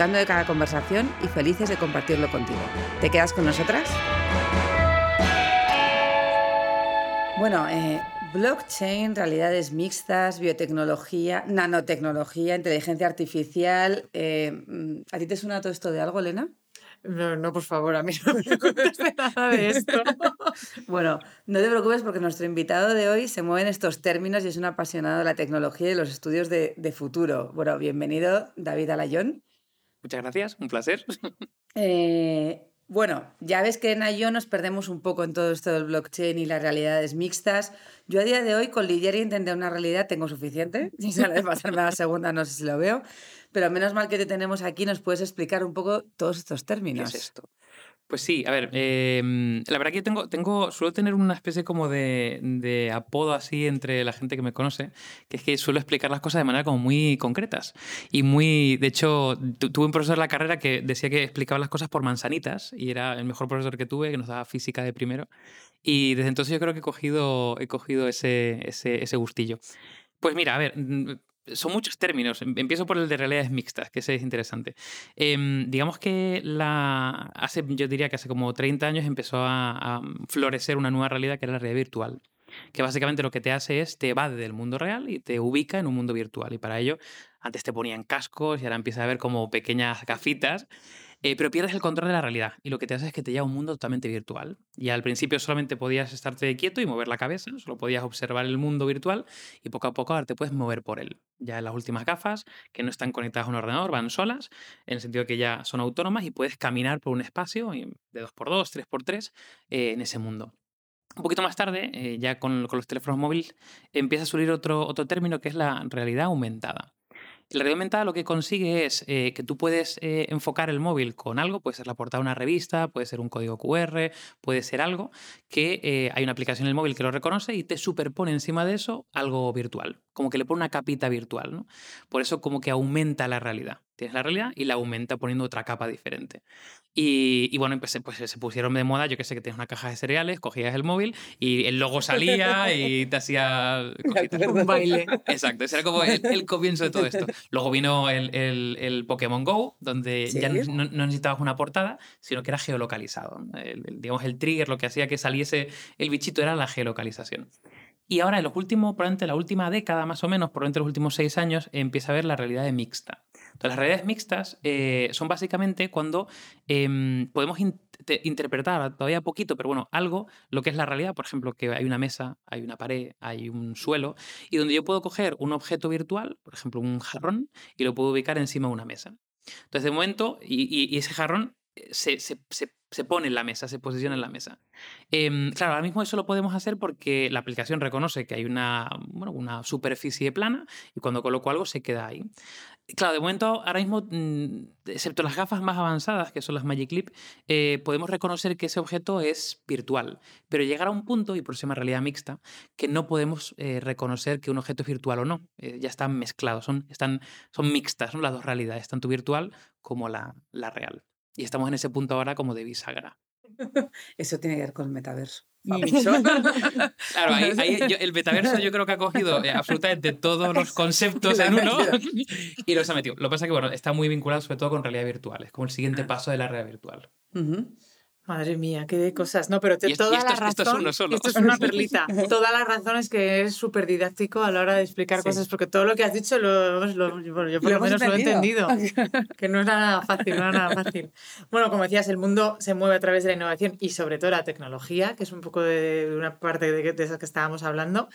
disfrutando de cada conversación y felices de compartirlo contigo. ¿Te quedas con nosotras? Bueno, eh, blockchain, realidades mixtas, biotecnología, nanotecnología, inteligencia artificial. Eh, ¿A ti te suena todo esto de algo, Elena? No, no, por favor, a mí no me conteste nada de esto. bueno, no te preocupes porque nuestro invitado de hoy se mueve en estos términos y es un apasionado de la tecnología y de los estudios de, de futuro. Bueno, bienvenido, David Alayón. Muchas gracias, un placer. Eh, bueno, ya ves que en yo nos perdemos un poco en todo esto del blockchain y las realidades mixtas. Yo a día de hoy con y entender una realidad tengo suficiente. Si sale de pasarme a la segunda no sé si lo veo. Pero menos mal que te tenemos aquí, nos puedes explicar un poco todos estos términos. ¿Qué es esto? Pues sí, a ver, em, la verdad que yo tengo, tengo, suelo tener una especie como de, apodo así entre la gente que me conoce, que es que suelo explicar las cosas de manera como muy concretas. Y muy, de hecho, tuve un profesor en la carrera que decía que explicaba las cosas por manzanitas y era el mejor profesor que tuve, que nos daba física de primero. Y desde entonces yo creo que he cogido, he cogido ese, ese, ese gustillo. Pues mira, a ver, son muchos términos. Em, empiezo por el de realidades mixtas, que ese es interesante. Em, digamos que la, hace, yo diría que hace como 30 años empezó a, florecer una nueva realidad que era la realidad virtual. Que básicamente lo que te hace es te evade del mundo real y te ubica en un mundo virtual. Y para ello, antes te ponían cascos y ahora empieza a ver como pequeñas gafitas eh, pero pierdes el control de la realidad y lo que te hace es que te lleva a un mundo totalmente virtual. Y al principio solamente podías estarte quieto y mover la cabeza, solo podías observar el mundo virtual y poco a poco ahora te puedes mover por él. Ya las últimas gafas, que no están conectadas a un ordenador, van solas, en el sentido que ya son autónomas y puedes caminar por un espacio de 2x2, 3x3 eh, en ese mundo. Un poquito más tarde, eh, ya con, con, los teléfonos móviles, empieza a surgir otro, otro término que es la realidad aumentada. La realidad aumentada lo que consigue es eh, que tú puedes eh, enfocar el móvil con algo, puede ser la portada de una revista, puede ser un código QR, puede ser algo, que eh, hay una aplicación en el móvil que lo reconoce y te superpone encima de eso algo virtual, como que le pone una capita virtual. ¿no? Por eso como que aumenta la realidad. Tienes la realidad y la aumenta poniendo otra capa diferente. Y, bueno, pues, pues, se pusieron de moda, yo que sé, que tienes una caja de cereales, cogías el móvil y el logo salía y te hacía un baile. Exacto, ese era como el, comienzo de todo esto. Luego vino el, el, Pokémon Go, donde ya no, necesitabas una portada, sino que era geolocalizado. digamos, el trigger, lo que hacía que saliese el bichito era la geolocalización. Y ahora, en los últimos, probablemente la última década más o menos, probablemente los últimos seis años, empieza a ver la realidad mixta. Entonces, las realidades mixtas eh, son básicamente cuando em, podemos interpretar todavía poquito, pero bueno, algo, lo que es la realidad, por ejemplo, que hay una mesa, hay una pared, hay un suelo, y donde yo puedo coger un objeto virtual, por ejemplo, un jarrón, y lo puedo ubicar encima de una mesa. Entonces, de momento, y, ese jarrón eh, se, se, pone en la mesa, se posiciona en la mesa. Em, claro, ahora mismo eso lo podemos hacer porque la aplicación reconoce que hay una, bueno, una superficie plana y cuando coloco algo se queda ahí. Claro, de momento, ahora mismo, mm, excepto las gafas más avanzadas, que son las Magic Leap, eh, podemos reconocer que ese objeto es virtual. Pero llegar a un punto, y por eso se llama realidad mixta, que no podemos eh, reconocer que un objeto es virtual o no. Eh, ya están mezclados, son, están, son mixtas las dos realidades, tanto virtual como la, la real. Y estamos en ese punto ahora como de bisagra. Eso tiene que ver con el metaverso. claro, el metaverso yo creo que ha cogido eh, absolutamente todos los conceptos en uno y los ha metido. Lo que pasa es que bueno, está muy vinculado sobre todo con realidad virtual, es como el siguiente paso de la realidad virtual. Madre mía, qué de cosas. No, pero te, toda la razón. Esto es uno solo. Esto es una perlita. toda la razón es que es súper didáctico a la hora de explicar cosas, porque todo lo que has dicho lo, lo yo por lo, menos lo he entendido. que no es nada fácil, no es nada fácil. Bueno, como decías, el mundo se mueve a través de la innovación y sobre todo la tecnología, que es un poco de, una parte de, de esas que estábamos hablando,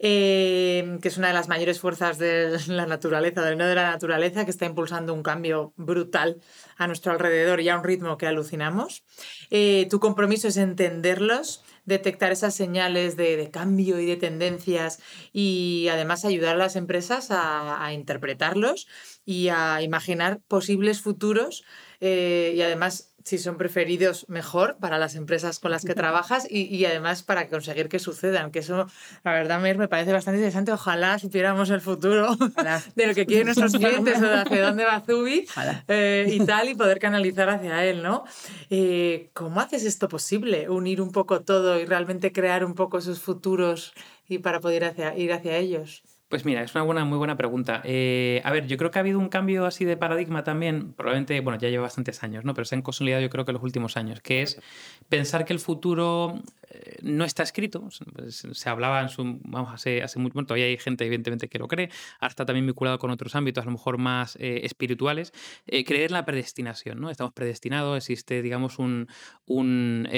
eh, que es una de las mayores fuerzas de la naturaleza, del no de la naturaleza, que está impulsando un cambio brutal a nuestro alrededor y a un ritmo que alucinamos. Eh, tu compromiso es entenderlos, detectar esas señales de, cambio y de tendencias y además ayudar a las empresas a, a interpretarlos y a imaginar posibles futuros eh, y además si son preferidos mejor para las empresas con las que trabajas y, además para conseguir que sucedan, que eso la verdad me parece bastante interesante. Ojalá supiéramos el futuro de lo que quieren nuestros clientes o de hacia dónde va Zubi eh, y tal y poder canalizar hacia él, ¿no? Eh, ¿Cómo haces esto posible? Unir un poco todo y realmente crear un poco esos futuros y para poder hacia, ir hacia ellos. Pues mira, es una buena, muy buena pregunta. Eh, a ver, yo creo que ha habido un cambio así de paradigma también, probablemente, bueno, ya lleva bastantes años, ¿no? Pero se han consolidado yo creo que en los últimos años, que es pensar que el futuro eh, no está escrito. Pues, se hablaba en su, vamos, hace, hace mucho, bueno, todavía hay gente evidentemente que lo cree, hasta también vinculado con otros ámbitos, a lo mejor más eh, espirituales, creer en la predestinación, ¿no? Estamos predestinados, existe, digamos, un, un,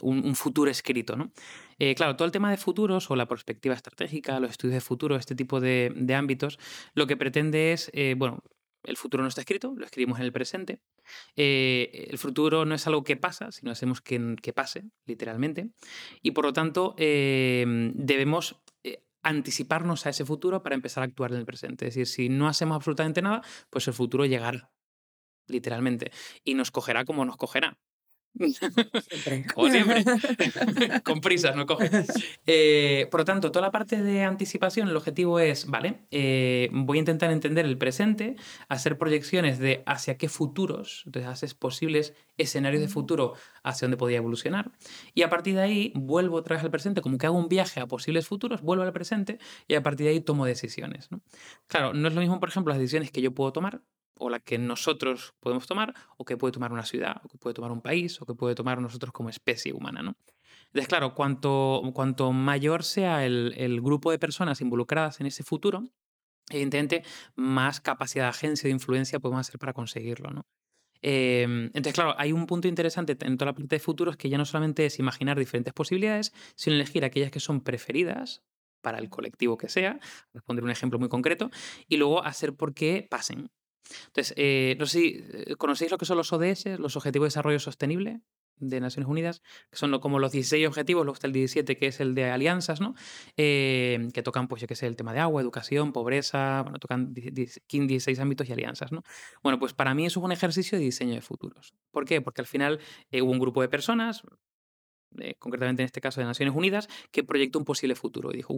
un futuro escrito, ¿no? Eh, claro, todo el tema de futuros o la perspectiva estratégica, los estudios de futuro, este tipo de, ámbitos, lo que pretende es, eh, bueno, el futuro no está escrito, lo escribimos en el presente. Eh, el futuro no es algo que pasa, sino hacemos que, que pase, literalmente. Y por lo tanto, debemos anticiparnos a ese futuro para empezar a actuar en el presente. Es decir, si no hacemos absolutamente nada, pues el futuro llegará, literalmente. Y nos cogerá como nos cogerá. Como siempre. Con prisas, no coge. Eh, por lo tanto, toda la parte de anticipación, el objetivo es, vale, eh, voy a intentar entender el presente, hacer proyecciones de hacia qué futuros, entonces haces posibles escenarios de futuro hacia dónde podría evolucionar. Y a partir de ahí vuelvo otra vez al presente, como que hago un viaje a posibles futuros, vuelvo al presente y a partir de ahí tomo decisiones. Claro, no es lo mismo, por ejemplo, las decisiones que yo puedo tomar o la que nosotros podemos tomar, o que puede tomar una ciudad, o que puede tomar un país, o que puede tomar nosotros como especie humana. ¿no? Entonces, claro, cuanto, cuanto mayor sea el, grupo de personas involucradas en ese futuro, evidentemente más capacidad de agencia, de influencia podemos hacer para conseguirlo. ¿no? Em, entonces, claro, hay un punto interesante en toda la parte de futuros que ya no solamente es imaginar diferentes posibilidades, sino elegir aquellas que son preferidas para el colectivo que sea, responder un ejemplo muy concreto, y luego hacer por qué pasen. Entonces, eh, no sé si eh, conocéis lo que son los ODS, los Objetivos de Desarrollo Sostenible de Naciones Unidas, que son como los 16 objetivos, luego está el 17 que es el de alianzas, ¿no? Eh, que tocan, pues yo que sé, el tema de agua, educación, pobreza, bueno, tocan 16 ámbitos y alianzas, ¿no? Bueno, pues para mí eso es un ejercicio de diseño de futuros. ¿Por qué? Porque al final hubo un grupo de personas, concretamente en este caso de Naciones Unidas, que proyectó un posible futuro y dijo,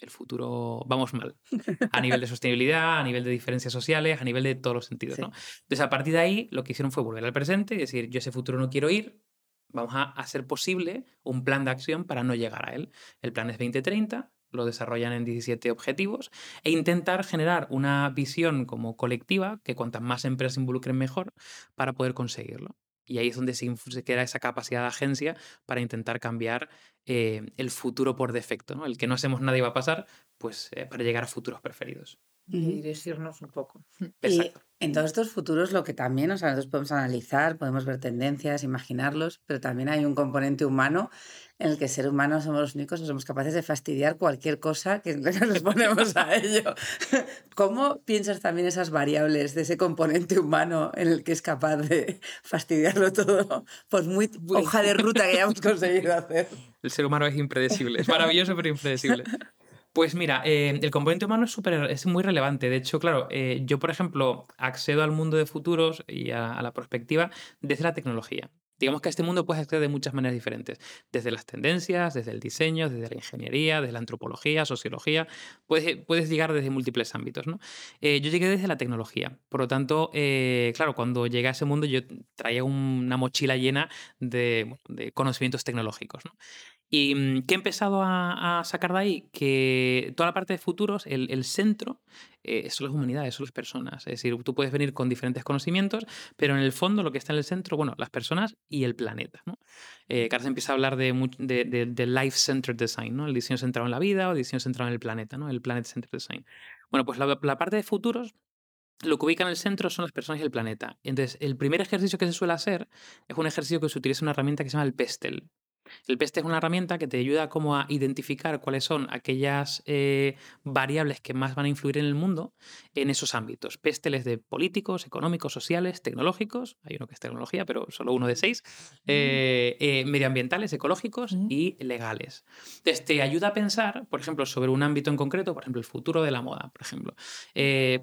el futuro vamos mal. A nivel de sostenibilidad, a nivel de diferencias sociales, a nivel de todos los sentidos. ¿no? Entonces, a partir de ahí, lo que hicieron fue volver al presente y decir, yo ese futuro no quiero ir, vamos a hacer posible un plan de acción para no llegar a él. El plan es 2030, lo desarrollan en 17 objetivos, e intentar generar una visión como colectiva, que cuantas más empresas involucren mejor, para poder conseguirlo. Y ahí es donde se, queda esa capacidad de agencia para intentar cambiar eh, el futuro por defecto. ¿no? El que no hacemos nada y va a pasar, pues eh, para llegar a futuros preferidos. Y dirigirnos un poco. Exacto. En todos estos futuros lo que también, o sea, nosotros podemos analizar, podemos ver tendencias, imaginarlos, pero también hay un componente humano en el que ser humanos somos los únicos, no somos capaces de fastidiar cualquier cosa que nos ponemos a ello. ¿Cómo piensas también esas variables de ese componente humano en el que es capaz de fastidiarlo todo por muy hoja de ruta que hayamos conseguido hacer? El ser humano es impredecible, es maravilloso pero impredecible. Pues mira, eh, el componente humano es, es muy relevante. De hecho, claro, eh, yo, por ejemplo, accedo al mundo de futuros y a, la perspectiva desde la tecnología. Digamos que a este mundo puedes acceder de muchas maneras diferentes, desde las tendencias, desde el diseño, desde la ingeniería, desde la antropología, sociología, puedes, puedes llegar desde múltiples ámbitos. ¿no? Eh, yo llegué desde la tecnología, por lo tanto, claro, cuando llegué a ese mundo yo traía una mochila llena de, de conocimientos tecnológicos. ¿no? ¿Y mm, qué he empezado a, sacar de ahí? Que toda la parte de futuros, el, centro, eh, son las humanidades, son las personas. Es decir, tú puedes venir con diferentes conocimientos, pero en el fondo lo que está en el centro, bueno, las personas y el planeta. ¿no? Eh, empieza a hablar de, de, life-centered design, ¿no? el diseño centrado en la vida o el diseño centrado en el planeta, ¿no? el planet-centered design. Bueno, pues la, la parte de futuros lo que ubica en el centro son las personas y el planeta. Entonces, el primer ejercicio que se suele hacer es un ejercicio que se utiliza una herramienta que se llama el PESTEL, El PEST es una herramienta que te ayuda como a identificar cuáles son aquellas eh, variables que más van a influir en el mundo en esos ámbitos. PESTEL es de políticos, económicos, sociales, tecnológicos, hay uno que es tecnología, pero solo uno de seis, eh, eh, medioambientales, ecológicos y legales. Entonces, te ayuda a pensar, por ejemplo, sobre un ámbito en concreto, por ejemplo, el futuro de la moda, por ejemplo.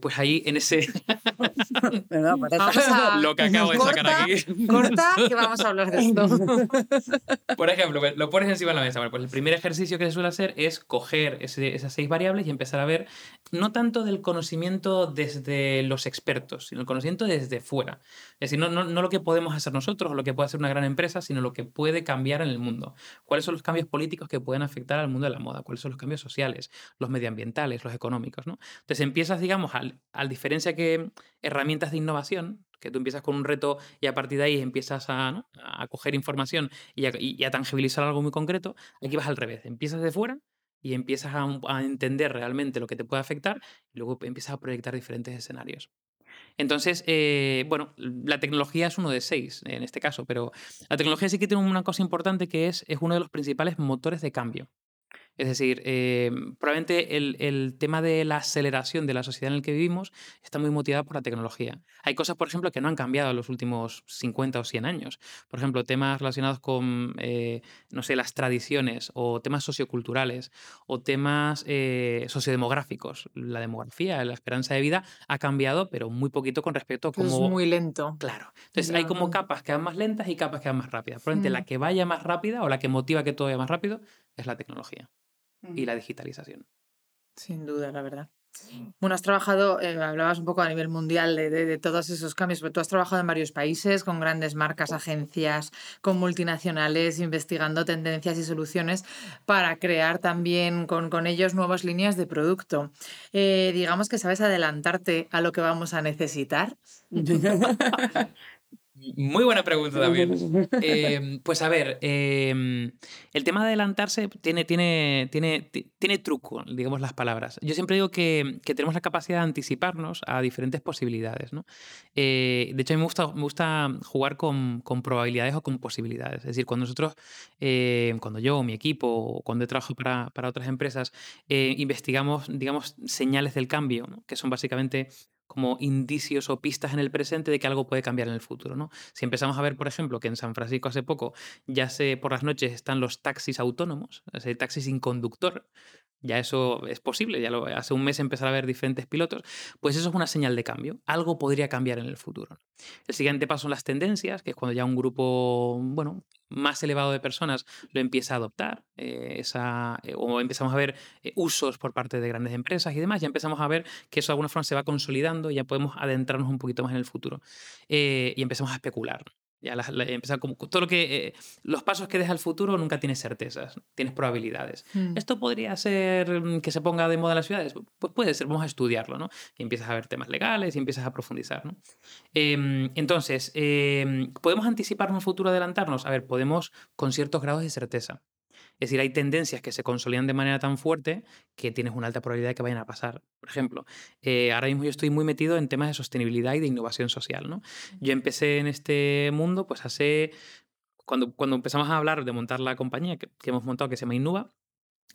pues ahí en ese... Lo que acabo de sacar aquí. Corta, que vamos a hablar de esto. por ejemplo, lo pones encima de la mesa. Bueno, pues el primer ejercicio que se suele hacer es coger esas seis variables y empezar a ver no tanto del conocimiento desde los expertos, sino el conocimiento desde fuera. Es decir, no, no, no lo que podemos hacer nosotros o lo que puede hacer una gran empresa, sino lo que puede cambiar en el mundo. ¿Cuáles son los cambios políticos que pueden afectar al mundo de la moda? ¿Cuáles son los cambios sociales, los medioambientales, los económicos? ¿no? Entonces empiezas, digamos, al, al diferencia que herramientas de innovación, que tú empiezas con un reto y a partir de ahí empiezas a, a coger información y a, tangibilizar algo muy concreto, aquí vas al revés, empiezas de fuera y empiezas a, entender realmente lo que te puede afectar y luego empiezas a proyectar diferentes escenarios. Entonces, eh, bueno, la tecnología es uno de seis en este caso, pero la tecnología sí que tiene una cosa importante que es, es uno de los principales motores de cambio. Es decir, em, probablemente el, tema de la aceleración de la sociedad en la que vivimos está muy motivada por la tecnología. Hay cosas, por ejemplo, que no han cambiado en los últimos 50 o 100 años. Por ejemplo, temas relacionados con, eh, no sé, las tradiciones o temas socioculturales o temas eh, sociodemográficos. La demografía, la esperanza de vida ha cambiado, pero muy poquito con respecto a cómo... Es muy lento. Claro. Entonces hay como capas que van más lentas y capas que van más rápidas. Probablemente la mm. que vaya más rápida o la que motiva que todo vaya más rápido es la tecnología y la digitalización. Sin duda, la verdad. Bueno, has trabajado, eh, hablabas un poco a nivel mundial de, todos esos cambios, pero tú has trabajado en varios países con grandes marcas, agencias, con multinacionales, investigando tendencias y soluciones para crear también con, con ellos nuevas líneas de producto. Eh, digamos que sabes adelantarte a lo que vamos a necesitar. Muy buena pregunta también. Em, pues a ver, em, el tema de adelantarse tiene, tiene, tiene, tiene truco, digamos las palabras. Yo siempre digo que, tenemos la capacidad de anticiparnos a diferentes posibilidades. ¿no? Eh, de hecho, a mí me gusta, me gusta jugar con, probabilidades o con posibilidades. Es decir, cuando nosotros, eh, cuando yo o mi equipo, o cuando he trabajado para, para otras empresas, eh, investigamos, digamos, señales del cambio, que son básicamente como indicios o pistas en el presente de que algo puede cambiar en el futuro. ¿no? Si empezamos a ver, por ejemplo, que en San Francisco hace poco ya se por las noches están los taxis autónomos, ese taxis sin conductor, ya eso es posible, ya hace un mes empezar a ver diferentes pilotos, pues eso es una señal de cambio. Algo podría cambiar en el futuro. El siguiente paso son las tendencias, que es cuando ya un grupo, bueno, más elevado de personas lo empieza a adoptar, eh, eh, o empezamos a ver eh, usos por parte de grandes empresas y demás, ya empezamos a ver que eso de alguna forma se va consolidando y ya podemos adentrarnos un poquito más en el futuro y empezamos a especular. Ya empezar como todo lo que eh, los pasos que deja el futuro nunca tienes certezas, tienes probabilidades. Mm. Esto podría ser mm, que se ponga de moda en las ciudades, pues puede ser, vamos a estudiarlo, ¿no? Y empiezas a ver temas legales y empiezas a profundizar, ¿no? Em, entonces, em, podemos anticiparnos el futuro, adelantarnos. A ver, podemos con ciertos grados de certeza. Es decir, hay tendencias que se consolidan de manera tan fuerte que tienes una alta probabilidad de que vayan a pasar. Por ejemplo, eh, ahora mismo yo estoy muy metido en temas de sostenibilidad y de innovación social. ¿no? Yo empecé en este mundo pues hace... Cuando, cuando empezamos a hablar de montar la compañía que, que hemos montado, que se llama Innova,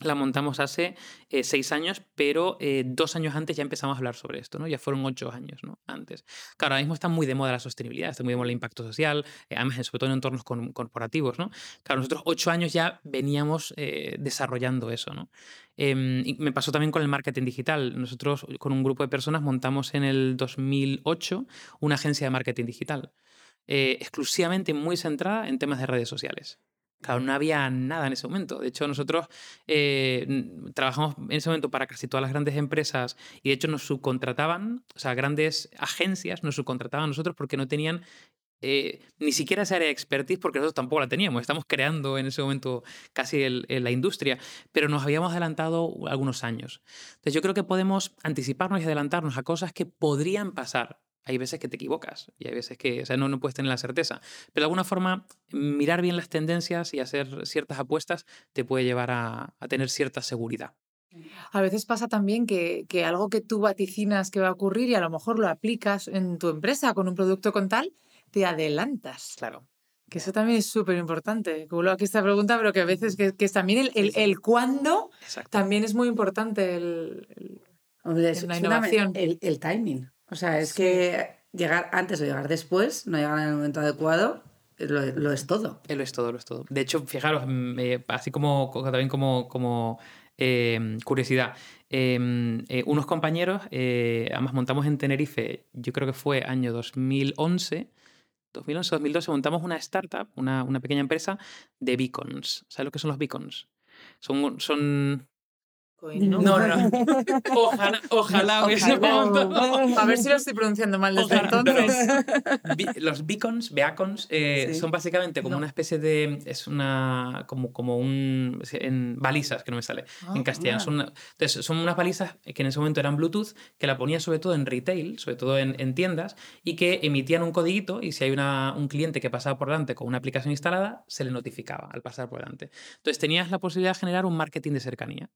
la montamos hace eh, seis años, pero eh, dos años antes ya empezamos a hablar sobre esto, ¿no? Ya fueron ocho años, ¿no? Antes. Claro, ahora mismo está muy de moda la sostenibilidad, está muy de moda el impacto social, eh, además, sobre todo en entornos corporativos, ¿no? Claro, nosotros ocho años ya veníamos desarrollando eso, ¿no? Em, y me pasó también con el marketing digital. Nosotros, con un grupo de personas, montamos en el 2008 una agencia de marketing digital, exclusivamente muy centrada en temas de redes sociales. Claro, no había nada en ese momento. De hecho, nosotros eh, trabajamos en ese momento para casi todas las grandes empresas y de hecho nos subcontrataban, o sea, grandes agencias nos subcontrataban a nosotros porque no tenían eh, ni siquiera esa área de expertise porque nosotros tampoco la teníamos. Estamos creando en ese momento casi la industria, pero nos habíamos adelantado algunos años. Entonces yo creo que podemos anticiparnos y adelantarnos a cosas que podrían pasar hay veces que te equivocas y hay veces que o sea, no, no puedes tener la certeza. Pero de alguna forma, mirar bien las tendencias y hacer ciertas apuestas te puede llevar a, tener cierta seguridad. A veces pasa también que, que, algo que tú vaticinas que va a ocurrir y a lo mejor lo aplicas en tu empresa con un producto con tal, te adelantas. Claro. Que eso también es súper importante. Como aquí esta pregunta, pero que a veces que, que es también el, el, cuándo también es muy importante el, el la innovación. El, timing. O sea, es que llegar antes o llegar después, no llegar en el momento adecuado, lo, lo, es todo. Lo es todo, lo es todo. De hecho, fijaros, mm, eh, así como también como, como em, curiosidad, em, eh, unos compañeros, eh, además montamos en Tenerife, yo creo que fue año 2011, 2011-2012 montamos una startup, una, una, pequeña empresa de beacons. ¿Sabes lo que son los beacons? Son, son ¿no? No, no, Ojalá, ojalá A ver si lo estoy pronunciando mal desde entonces. Los beacons, beacons, eh, son básicamente como una especie de. Es una. como, como un. En balizas, que no me sale ah, en castellano. Son, entonces, son unas balizas que en ese momento eran Bluetooth, que la ponía sobre todo en retail, sobre todo en, en tiendas, y que emitían un codiguito y si hay una, un cliente que pasaba por delante con una aplicación instalada, se le notificaba al pasar por delante. Entonces tenías la posibilidad de generar un marketing de cercanía.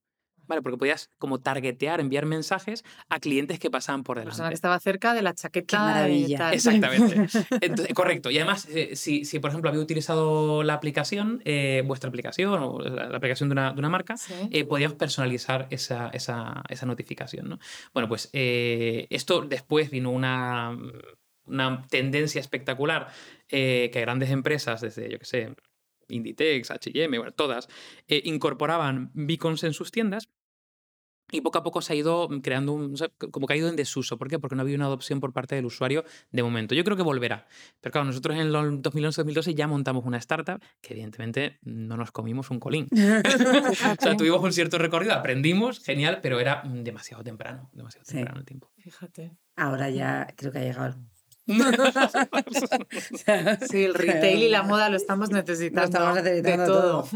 ¿Vale? Porque podías como targetear, enviar mensajes a clientes que pasaban por delante. Persona que estaba cerca de la chaqueta. Qué maravilla. Exactamente. correcto. Y además, eh, si, si, por ejemplo había utilizado la aplicación, eh, vuestra aplicación o la, aplicación de una, de una marca, eh, podíamos personalizar esa, esa, esa notificación. ¿no? Bueno, pues esto después vino una una tendencia espectacular que grandes empresas, desde, yo qué sé, Inditex, HM, bueno, todas, incorporaban beacons en sus tiendas y poco a poco se ha ido creando un, como que ha ido en desuso. ¿Por qué? Porque no había una adopción por parte del usuario de momento. Yo creo que volverá. Pero claro, nosotros en el 2011-2012 ya montamos una startup que evidentemente no nos comimos un colín. o sea, tuvimos un cierto recorrido, aprendimos, genial, pero era demasiado temprano, demasiado temprano el tiempo. Fíjate. Ahora ya creo que ha llegado sí, el retail y la moda lo estamos necesitando. Lo estamos necesitando de todo.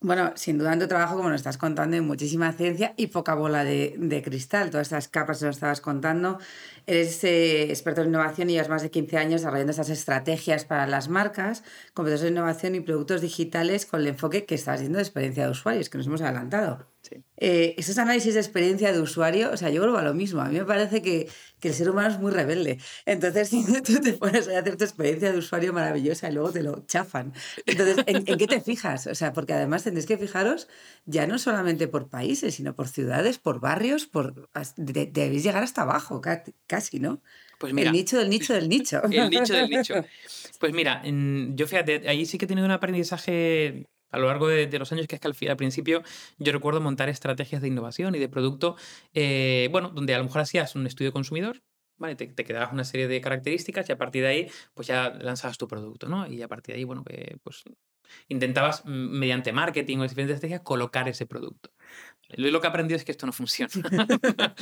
Bueno, sin duda en tu trabajo, como nos estás contando, hay muchísima ciencia y poca bola de, de cristal. Todas estas capas que nos estabas contando. Eres eh, experto en innovación y llevas más de 15 años desarrollando estas estrategias para las marcas, competidores de innovación y productos digitales con el enfoque que estás haciendo de experiencia de usuarios, que nos hemos adelantado. Eh, esos análisis de experiencia de usuario, o sea, yo vuelvo a lo mismo. A mí me parece que, que el ser humano es muy rebelde. Entonces, si tú te pones a hacer tu experiencia de usuario maravillosa y luego te lo chafan. Entonces, ¿en, qué te fijas? O sea, porque además tendréis que fijaros ya no solamente por países, sino por ciudades, por barrios, por debéis llegar hasta abajo, casi, ¿no? Pues mira, el nicho del nicho del nicho. El nicho del nicho. Pues mira, yo fíjate, ahí sí que he tenido un aprendizaje a lo largo de, los años, que es que al, principio yo recuerdo montar estrategias de innovación y de producto, eh, bueno, donde a lo mejor hacías un estudio consumidor, ¿vale? Te, quedabas una serie de características y a partir de ahí, pues ya lanzabas tu producto, ¿no? Y a partir de ahí, bueno, eh, pues intentabas mediante marketing o diferentes estrategias colocar ese producto. Lo que he aprendido es que esto no funciona.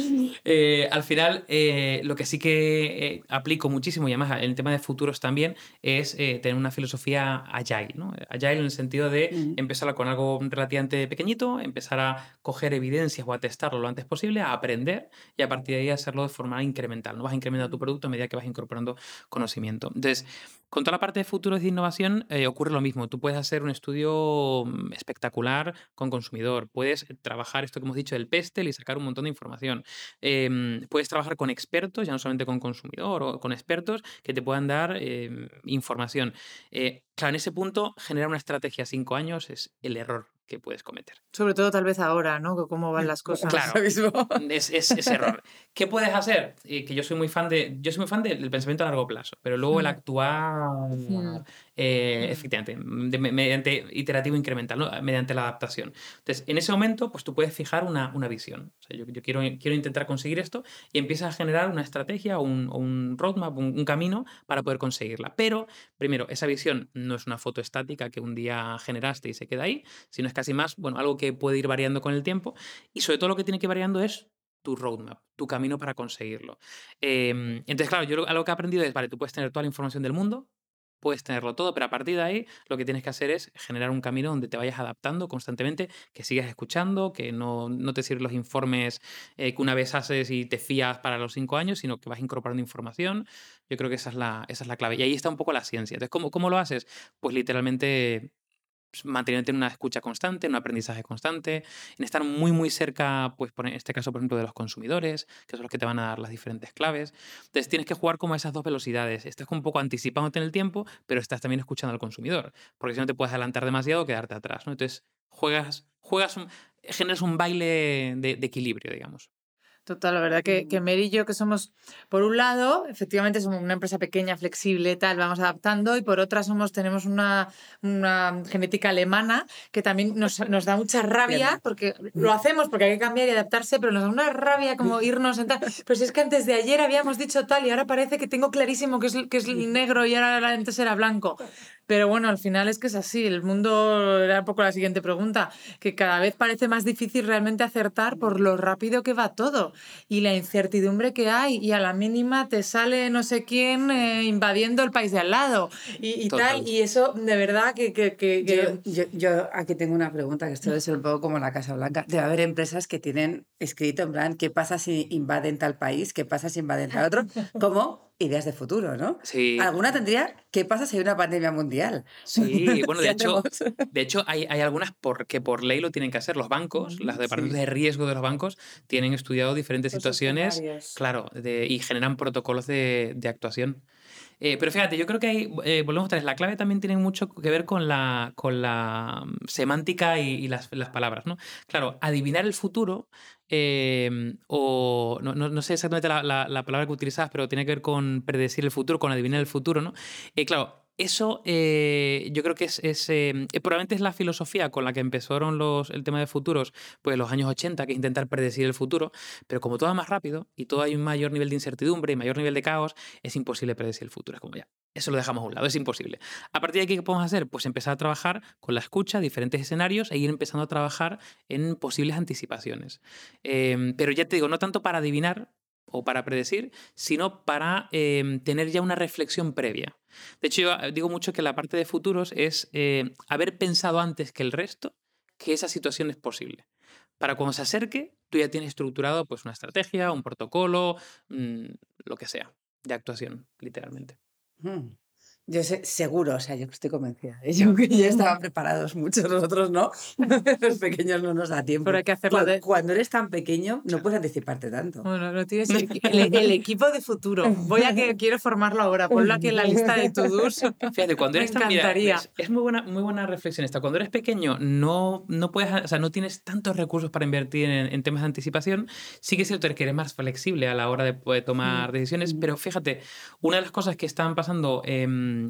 Eh, al final, eh, lo que sí que eh, aplico muchísimo, y además en el tema de futuros también, es tener una filosofía agile. ¿no? Agile en el sentido de empezar con algo relativamente pequeñito, empezar a coger evidencias o a testarlo lo antes posible, a aprender y a partir de ahí hacerlo de forma incremental. No vas a incrementar tu producto a medida que vas incorporando conocimiento. Entonces, con toda la parte de futuros de innovación ocurre lo mismo. Tú puedes hacer un estudio mm, espectacular con consumidor, puedes trabajar esto que hemos dicho del pestel y sacar un montón de información. Em, puedes trabajar con expertos, ya no solamente con consumidor o con expertos que te puedan dar em, información. Eh, claro, en ese punto, generar una estrategia a cinco años es el error que puedes cometer. Sobre todo tal vez ahora, ¿no? Cómo van las cosas. Claro, es, es, error. ¿Qué puedes hacer? Eh, que yo soy muy fan de, yo soy muy fan del pensamiento a largo plazo, pero luego el mm. actuar, mm. Eh, efectivamente, mediante iterativo incremental, ¿no? mediante la adaptación. Entonces, en ese momento, pues tú puedes fijar una, una visión. O sea, yo, yo, quiero, quiero intentar conseguir esto y empiezas a generar una estrategia, un, un roadmap, un, un camino para poder conseguirla. Pero, primero, esa visión no es una foto estática que un día generaste y se queda ahí, sino es casi más, bueno, algo que puede ir variando con el tiempo y sobre todo lo que tiene que ir variando es tu roadmap, tu camino para conseguirlo. Em, entonces, claro, yo algo que he aprendido es, vale, tú puedes tener toda la información del mundo, puedes tenerlo todo, pero a partir de ahí lo que tienes que hacer es generar un camino donde te vayas adaptando constantemente, que sigas escuchando, que no, no te sirven los informes eh, que una vez haces y te fías para los cinco años, sino que vas incorporando información. Yo creo que esa es la, esa es la clave. Y ahí está un poco la ciencia. Entonces, ¿cómo, cómo lo haces? Pues literalmente mantenerte en una escucha constante, un aprendizaje constante, en estar muy, muy cerca, pues en este caso, por ejemplo, de los consumidores, que son los que te van a dar las diferentes claves. Entonces tienes que jugar como esas dos velocidades. Estás un poco anticipándote en el tiempo, pero estás también escuchando al consumidor, porque si no te puedes adelantar demasiado o quedarte atrás. ¿no? Entonces juegas, juegas generas un baile de equilibrio, digamos. Total, la verdad que, que Mary y yo que somos, por un lado, efectivamente somos una empresa pequeña, flexible, tal, vamos adaptando, y por otra somos, tenemos una, una genética alemana que también nos, nos, da mucha rabia, porque lo hacemos porque hay que cambiar y adaptarse, pero nos da una rabia como irnos en tal. Pero si es que antes de ayer habíamos dicho tal y ahora parece que tengo clarísimo que es, que es negro y ahora antes era blanco. Pero bueno, al final es que es así. El mundo era un poco la siguiente pregunta, que cada vez parece más difícil realmente acertar por lo rápido que va todo y la incertidumbre que hay. Y a la mínima te sale no sé quién eh, invadiendo el país de al lado y, tal. Y eso de verdad que... que, que, yo, yo, aquí tengo una pregunta que esto debe ser un poco como la Casa Blanca. Debe haber empresas que tienen escrito en plan, ¿qué pasa si invaden tal país? ¿Qué pasa si invaden tal otro? ¿Cómo? Ideas de futuro, ¿no? Sí. Alguna tendría, ¿qué pasa si hay una pandemia mundial? Sí, bueno, de hecho, de hecho hay, hay algunas por, que por ley lo tienen que hacer. Los bancos, las departamentos de riesgo de los bancos, tienen estudiado diferentes situaciones, claro, de, y generan protocolos de, de actuación. Eh, pero fíjate, yo creo que ahí, eh, volvemos a la clave también tiene mucho que ver con la, con la mm, semántica y, las, las, palabras, ¿no? Claro, adivinar el futuro, em, o no, no, sé exactamente la, la, la, palabra que utilizabas, pero tiene que ver con predecir el futuro, con adivinar el futuro, ¿no? Eh, claro, eso eh, yo creo que es, em, eh, probablemente es la filosofía con la que empezaron los, el tema de futuros, pues los años 80, que es intentar predecir el futuro, pero como todo va más rápido y todo hay un mayor nivel de incertidumbre y mayor nivel de caos, es imposible predecir el futuro. Es como ya, eso lo dejamos a un lado, es imposible. A partir de aquí, ¿qué podemos hacer? Pues empezar a trabajar con la escucha, diferentes escenarios e ir empezando a trabajar en posibles anticipaciones. Em, pero ya te digo, no tanto para adivinar, o para predecir, sino para em, tener ya una reflexión previa. De hecho, yo eh, digo mucho que la parte de futuros es eh, haber pensado antes que el resto que esa situación es posible. Para cuando se acerque, tú ya tienes estructurado pues, una estrategia, un protocolo, mm, lo que sea, de actuación, literalmente. Mm. Yo sé, seguro, o sea, yo estoy convencida. ¿eh? Yo que ya estaban preparados muchos, nosotros no. Los pequeños no nos da tiempo. Pero hay que hacerlo cuando, cuando eres tan pequeño, no puedes anticiparte tanto. Bueno, no tienes el, equipo de futuro. Voy a que quiero formarlo ahora. Ponlo aquí en la lista de to-dos. Fíjate, cuando eres tan encantaría. es, muy buena, muy buena reflexión esta. Cuando eres pequeño, no, no puedes, o sea, no tienes tantos recursos para invertir en, temas de anticipación. Sí que es cierto que eres más flexible a la hora de poder tomar decisiones, pero fíjate, una de las cosas que están pasando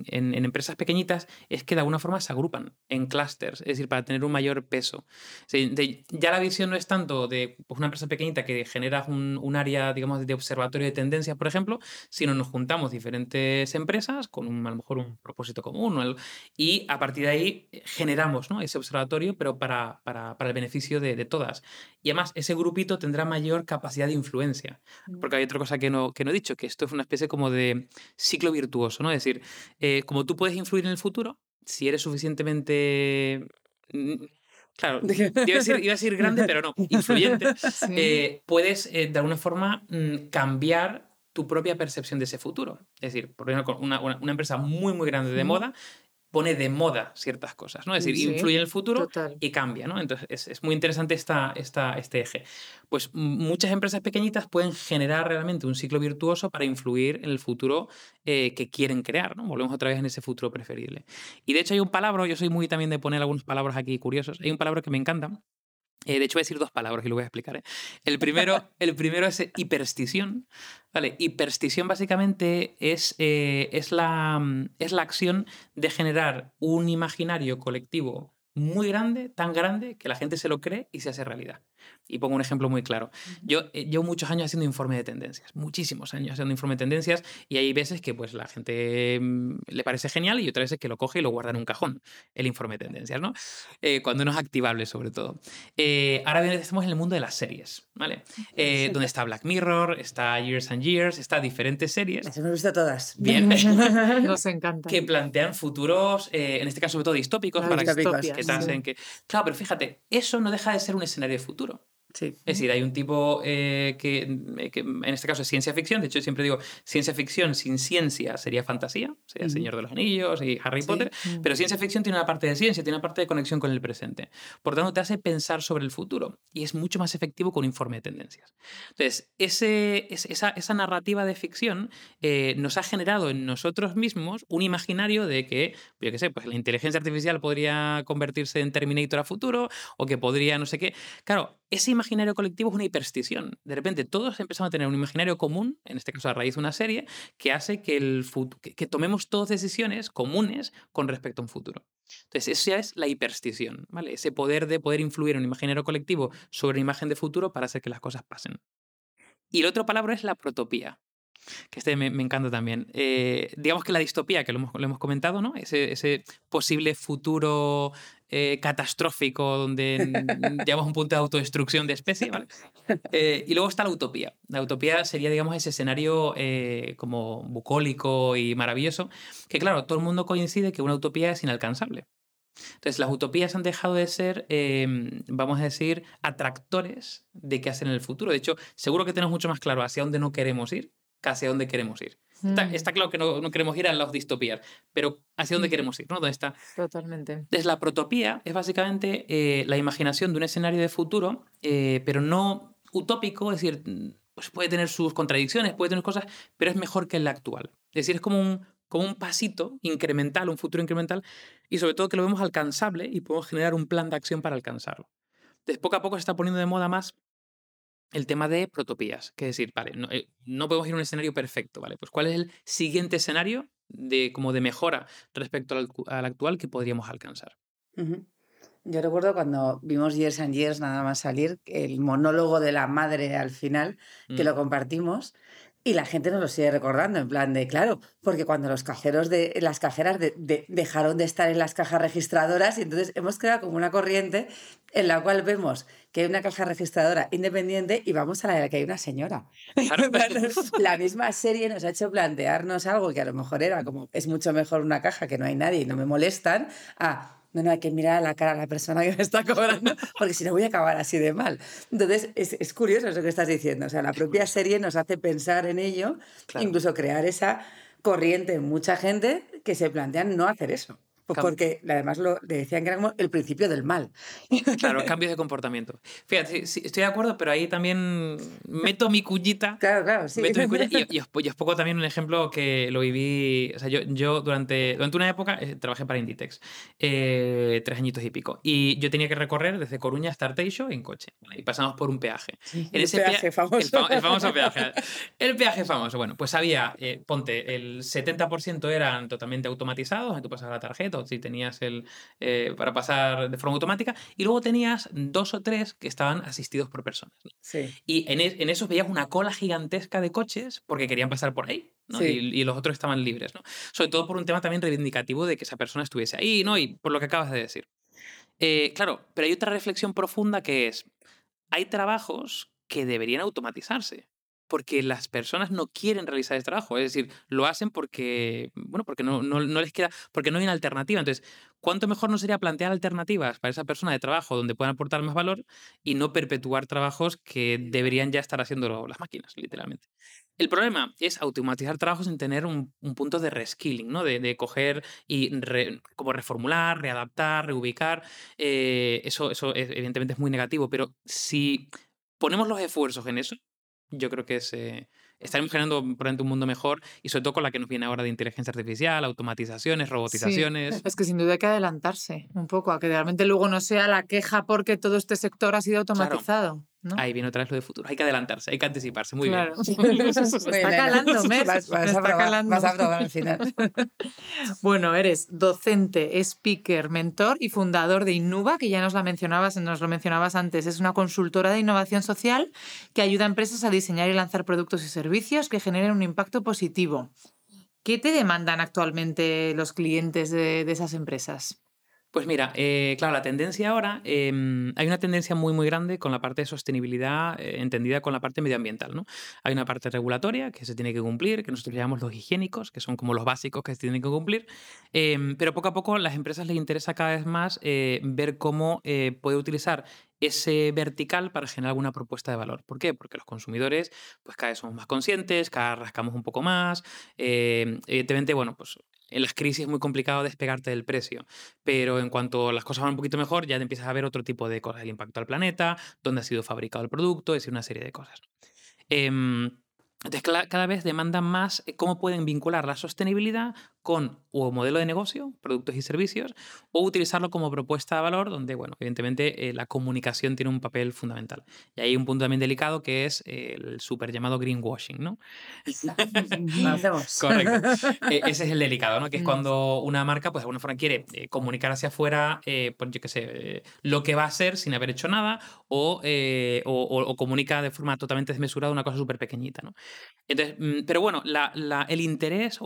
en en, empresas pequeñitas es que de alguna forma se agrupan en clústeres, es decir, para tener un mayor peso. ya la visión no es tanto de pues, una empresa pequeñita que genera un, área, digamos, de observatorio de tendencias, por ejemplo, sino nos juntamos diferentes empresas con un, a lo mejor un propósito común y a partir de ahí generamos ¿no? ese observatorio, pero para, para, para el beneficio de, de, todas. Y además, ese grupito tendrá mayor capacidad de influencia. Porque hay otra cosa que no, que no he dicho, que esto es una especie como de ciclo virtuoso, ¿no? Es decir, eh, como tú puedes influir en el futuro, si eres suficientemente... Mm, claro, iba a, decir, grande, pero no, influyente. Eh, puedes, eh, de alguna forma, mm, cambiar tu propia percepción de ese futuro. Es decir, por ejemplo, una, una, empresa muy, muy grande de moda pone de moda ciertas cosas, ¿no? Es decir, influye en el futuro y cambia, ¿no? Entonces es, es, muy interesante esta, esta, este eje. Pues muchas empresas pequeñitas pueden generar realmente un ciclo virtuoso para influir en el futuro eh, que quieren crear, ¿no? Volvemos otra vez en ese futuro preferible. Y de hecho hay un palabra, yo soy muy también de poner algunas palabras aquí curiosos, hay un palabra que me encanta, eh, de hecho, voy a decir dos palabras y lo voy a explicar. ¿eh? El, primero, el primero es hiperstición. Vale, hiperstición básicamente es, eh, es, la, es la acción de generar un imaginario colectivo muy grande, tan grande, que la gente se lo cree y se hace realidad. Y pongo un ejemplo muy claro. Yo eh, llevo muchos años haciendo informe de tendencias, muchísimos años haciendo informe de tendencias y hay veces que pues la gente mm, le parece genial y otras veces que lo coge y lo guarda en un cajón, el informe de tendencias, ¿no? Eh, cuando no es activable sobre todo. Eh, ahora bien, estamos en el mundo de las series, ¿vale? donde está Black Mirror, está Years and Years, está diferentes series. Las hemos visto todas. Bien. Nos encanta. Que plantean futuros, en este caso sobre todo distópicos, para distópicos, que, que, que, Claro, pero fíjate, eso no deja de ser un escenario de futuro. Es decir, hay un tipo eh, que, que, en este caso es ciencia ficción, de hecho siempre digo, ciencia ficción sin ciencia sería fantasía, sería Señor de los Anillos y Harry Potter, pero ciencia ficción tiene una parte de ciencia, tiene una parte de conexión con el presente. Por tanto, te hace pensar sobre el futuro y es mucho más efectivo con un informe de tendencias. Entonces, ese, esa, esa narrativa de ficción eh, nos ha generado en nosotros mismos un imaginario de que, yo qué sé, pues la inteligencia artificial podría convertirse en Terminator a futuro o que podría no sé qué. Claro, ese imaginario colectivo es una hiperstición. De repente todos empezamos a tener un imaginario común, en este caso a raíz de una serie, que hace que, el que, tomemos todas decisiones comunes con respecto a un futuro. Entonces, esa es la hiperstición, ¿vale? Ese poder de poder influir en un imaginario colectivo sobre una imagen de futuro para hacer que las cosas pasen. Y la otra palabra es la protopía que este me, encanta también. Eh, digamos que la distopía, que lo hemos, comentado, ¿no? Ese, ese posible futuro eh, catastrófico donde llegamos a un punto de autodestrucción de especie, ¿vale? Eh, y luego está la utopía. La utopía sería, digamos, ese escenario como bucólico y maravilloso, que claro, todo el mundo coincide que una utopía es inalcanzable. Entonces, las utopías han dejado de ser, em, vamos a decir, atractores de qué hacer en el futuro. De hecho, seguro que tenemos mucho más claro hacia dónde no queremos ir hacia dónde queremos ir. Está, mm. claro que no, queremos ir a las distopías, pero hacia dónde queremos ir, ¿no? ¿Dónde está? Totalmente. Entonces, la protopía es básicamente eh, la imaginación de un escenario de futuro, eh, pero no utópico, es decir, pues puede tener sus contradicciones, puede tener cosas, pero es mejor que el actual. Es decir, es como un, como un pasito incremental, un futuro incremental, y sobre todo que lo vemos alcanzable y podemos generar un plan de acción para alcanzarlo. Entonces, poco a poco se está poniendo de moda más el tema de protopías, que es decir, vale, eh, no, podemos ir a un escenario perfecto, ¿vale? Pues ¿cuál es el siguiente escenario de, como de mejora respecto al, actual que podríamos alcanzar? Yo recuerdo cuando vimos Years and Years nada más salir, el monólogo de la madre al final, que mm. lo compartimos, y la gente nos lo sigue recordando, en plan de, claro, porque cuando los cajeros de las cajeras dejaron de estar en las cajas registradoras, y entonces hemos creado como una corriente en la cual vemos que hay una caja registradora independiente y vamos a la de la que hay una señora. la misma serie nos ha hecho plantearnos algo que a lo mejor era como, es mucho mejor una caja que no hay nadie y no me molestan, a no, no, hay que mirar a la cara a la persona que me está cobrando, porque si no voy a acabar así de mal. Entonces, es, es curioso eso que estás diciendo. O sea, la propia serie nos hace pensar en ello, incluso crear esa corriente en mucha gente que se plantean no hacer eso. Pues porque además lo decían que era como el principio del mal. Claro, cambios de comportamiento. Fíjate, estoy de acuerdo, pero ahí también meto mi cuñita. Claro, claro, sí. Meto mi cuñita y, os, pongo también un ejemplo que lo viví. O sea, yo, yo durante, durante una época eh, trabajé para Inditex, eh, tres añitos y pico. Y yo tenía que recorrer desde Coruña hasta Arteixo en coche. Y pasamos por un peaje. en el ese peaje famoso. El, famoso peaje. El peaje famoso. Bueno, pues había, eh, ponte, el 70% eran totalmente automatizados, tú pasabas la tarjeta si tenías el eh, para pasar de forma automática, y luego tenías dos o tres que estaban asistidos por personas. Y en, en esos veías una cola gigantesca de coches porque querían pasar por ahí. Y, los otros estaban libres, ¿no? Sobre todo por un tema también reivindicativo de que esa persona estuviese ahí, ¿no? Y por lo que acabas de decir. Eh, claro, pero hay otra reflexión profunda que es, hay trabajos que deberían automatizarse porque las personas no quieren realizar ese trabajo. Es decir, lo hacen porque, bueno, porque no, les queda, porque no hay una alternativa. Entonces, ¿cuánto mejor no sería plantear alternativas para esa persona de trabajo donde puedan aportar más valor y no perpetuar trabajos que deberían ya estar haciendo las máquinas, literalmente? El problema es automatizar trabajos sin tener un, punto de reskilling, ¿no? De, coger y como reformular, readaptar, reubicar. Eh, eso, eso evidentemente es muy negativo, pero si ponemos los esfuerzos en eso, yo creo que es, eh, estaremos generando probablemente un mundo mejor y sobre todo con la que nos viene ahora de inteligencia artificial, automatizaciones, robotizaciones. es que sin duda hay que adelantarse un poco a que realmente luego no sea la queja porque todo este sector ha sido automatizado. Ahí viene otra vez lo de futuro. Hay que adelantarse, hay que anticiparse. Muy bien. está calando, Mer. Vas, a probar, al final. bueno, eres docente, speaker, mentor y fundador de Innuba, que ya nos, la mencionabas, nos lo mencionabas antes. Es una consultora de innovación social que ayuda a empresas a diseñar y lanzar productos y servicios que generen un impacto positivo. ¿Qué te demandan actualmente los clientes de esas empresas? Pues mira, eh, claro, la tendencia ahora, em, hay una tendencia muy, muy grande con la parte de sostenibilidad eh, entendida con la parte medioambiental, ¿no? Hay una parte regulatoria que se tiene que cumplir, que nosotros llamamos los higiénicos, que son como los básicos que se tienen que cumplir, em, pero poco a poco a las empresas les interesa cada vez más eh, ver cómo puede utilizar ese vertical para generar alguna propuesta de valor. ¿Por qué? Porque los consumidores pues cada vez somos más conscientes, cada vez rascamos un poco más. evidentemente, bueno, pues en las crisis es muy complicado despegarte del precio, pero en cuanto las cosas van un poquito mejor, ya te empiezas a ver otro tipo de cosas, el impacto al planeta, dónde ha sido fabricado el producto, es decir, una serie de cosas. Em, entonces, cada vez demandan más eh, cómo pueden vincular la sostenibilidad con o modelo de negocio, productos y servicios, o utilizarlo como propuesta de valor, donde, bueno, evidentemente eh, la comunicación tiene un papel fundamental. Y hay un punto también delicado que es el súper llamado greenwashing, ¿no? Correcto. E, ese es el delicado, ¿no? Que es mm. cuando una marca, pues de alguna forma quiere eh, comunicar hacia afuera, pues yo qué sé, lo que va a ser sin haber hecho nada, o, o, comunica de forma totalmente desmesurada una cosa súper pequeñita, ¿no? Entonces, mm, pero bueno, el interés,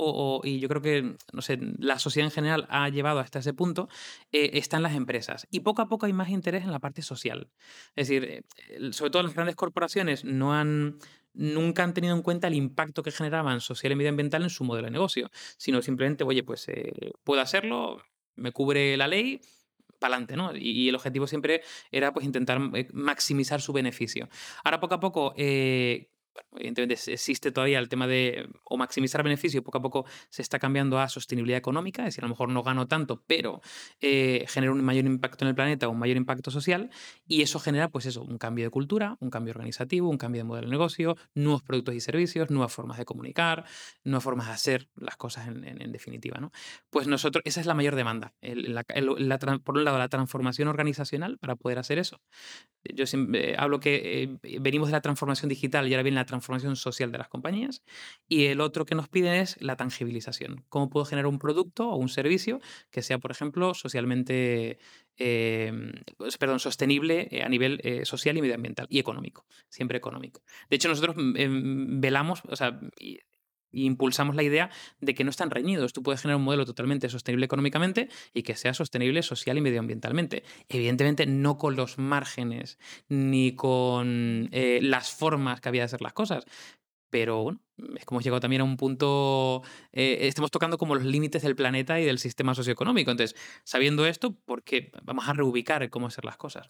y yo creo que no sé, la sociedad en general ha llevado hasta ese punto, eh, está en las empresas. Y poco a poco hay más interés en la parte social. Es decir, eh, sobre todo las grandes corporaciones no han, nunca han tenido en cuenta el impacto que generaban social y medioambiental en su modelo de negocio, sino simplemente, oye, pues eh, puedo hacerlo, me cubre la ley, para adelante, ¿no? Y, el objetivo siempre era pues intentar maximizar su beneficio. Ahora poco a poco evidentemente existe todavía el tema de o maximizar beneficio, poco a poco se está cambiando a sostenibilidad económica, es decir, a lo mejor no gano tanto, pero eh, genera un mayor impacto en el planeta, un mayor impacto social, y eso genera, pues eso, un cambio de cultura, un cambio organizativo, un cambio de modelo de negocio, nuevos productos y servicios, nuevas formas de comunicar, nuevas formas de hacer las cosas en, definitiva, ¿no? Pues nosotros, esa es la mayor demanda, por un lado, la transformación organizacional para poder hacer eso. Yo siempre hablo que eh, venimos de la transformación digital y ahora viene la transformación social de las compañías. Y el otro que nos piden es la tangibilización. ¿Cómo puedo generar un producto o un servicio que sea, por ejemplo, socialmente, em, pues, perdón, sostenible eh, a nivel eh, social y medioambiental y económico, siempre económico. De hecho, nosotros mm, em, velamos, o sea, impulsamos la idea de que no están reñidos. Tú puedes generar un modelo totalmente sostenible económicamente y que sea sostenible social y medioambientalmente. Evidentemente no con los márgenes ni con eh, las formas que había de hacer las cosas. Pero bueno, es como hemos llegado también a un punto, eh, estamos tocando como los límites del planeta y del sistema socioeconómico. Entonces, sabiendo esto, ¿por qué vamos a reubicar cómo hacer las cosas?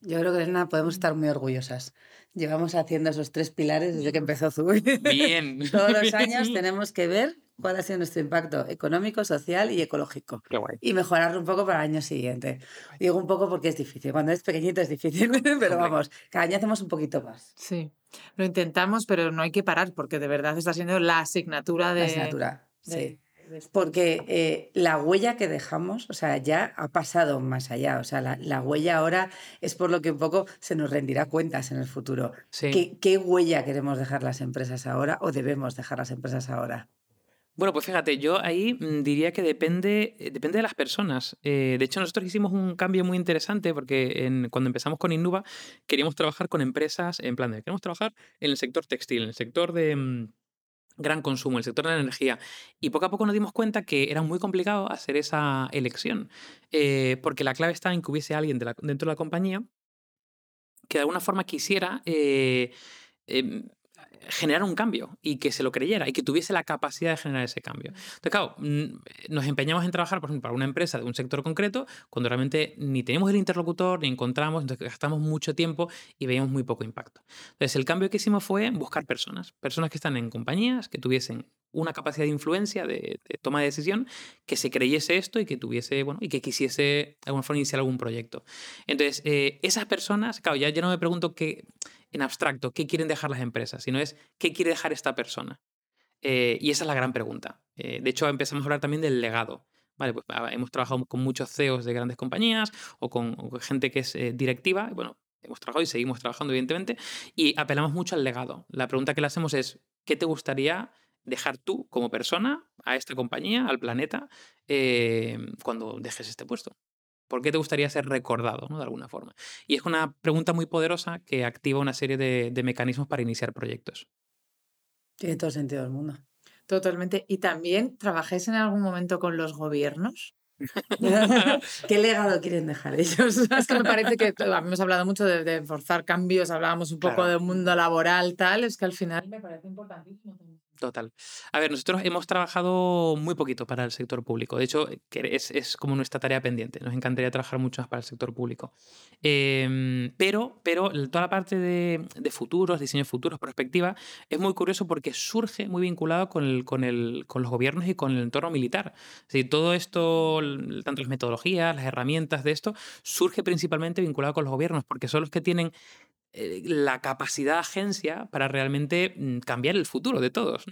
Yo creo que Elena podemos estar muy orgullosas. Llevamos haciendo esos tres pilares desde que empezó Zubi. Bien. Todos los años tenemos que ver cuál ha sido nuestro impacto económico, social y ecológico. Qué guay. Y mejorarlo un poco para el año siguiente. Digo un poco porque es difícil. Cuando es pequeñito es difícil, pero vamos, cada año hacemos un poquito más. Sí, lo intentamos, pero no hay que parar porque de verdad está siendo la asignatura de... La asignatura, sí porque eh, la huella que dejamos, o sea, ya ha pasado más allá. O sea, la, huella ahora es por lo que un poco se nos rendirá cuentas en el futuro. ¿Qué, huella queremos dejar las empresas ahora o debemos dejar las empresas ahora? Bueno, pues fíjate, yo ahí mm, diría que depende, eh, depende de las personas. Eh, de hecho, nosotros hicimos un cambio muy interesante porque cuando empezamos con Innuba queríamos trabajar con empresas en plan de, queremos trabajar en el sector textil, en el sector de mm, gran consumo, el sector de la energía. Y poco a poco nos dimos cuenta que era muy complicado hacer esa elección, eh, porque la clave está en que hubiese alguien dentro de la compañía que de alguna forma quisiera eh, em, generar un cambio y que se lo creyera y que tuviese la capacidad de generar ese cambio. Entonces, claro, nos empeñamos en trabajar, por ejemplo, para una empresa de un sector concreto cuando realmente ni tenemos el interlocutor, ni encontramos, entonces gastamos mucho tiempo y veíamos muy poco impacto. Entonces, el cambio que hicimos fue buscar personas, personas que están en compañías, que tuviesen una capacidad de influencia, de, toma de decisión, que se creyese esto y que tuviese, bueno, y que quisiese de alguna forma iniciar algún proyecto. Entonces, eh, esas personas, claro, ya, ya no me pregunto qué en abstracto qué quieren dejar las empresas, sino es qué quiere dejar esta persona. Eh, y esa es la gran pregunta. Eh, de hecho, empezamos a hablar también del legado. Vale, pues ah, hemos trabajado con muchos CEOs de grandes compañías o con, gente que es eh, directiva. bueno, hemos trabajado y seguimos trabajando, evidentemente, y apelamos mucho al legado. La pregunta que le hacemos es, ¿qué te gustaría dejar tú como persona a esta compañía, al planeta, cuando dejes este puesto? ¿Por qué te gustaría ser recordado, ¿no? de alguna forma? Y es una pregunta muy poderosa que activa una serie de, mecanismos para iniciar proyectos. Tiene todo sentido del mundo. Totalmente. ¿Y también trabajáis en algún momento con los gobiernos? ¿Qué legado quieren dejar ellos? es que me parece que hemos hablado mucho de, forzar cambios, hablábamos un poco del mundo laboral, tal, es que al final me parece importantísimo Total. A ver, nosotros hemos trabajado muy poquito para el sector público. De hecho, es, es como nuestra tarea pendiente. Nos encantaría trabajar mucho más para el sector público. Em, pero, pero toda la parte de, de, futuros, diseños futuros, perspectiva, es muy curioso porque surge muy vinculado con, el, con, el, con los gobiernos y con el entorno militar. Todo esto, tanto las metodologías, las herramientas de esto, surge principalmente vinculado con los gobiernos, porque son los que tienen eh, la capacidad de agencia para realmente mm, cambiar el futuro de todos.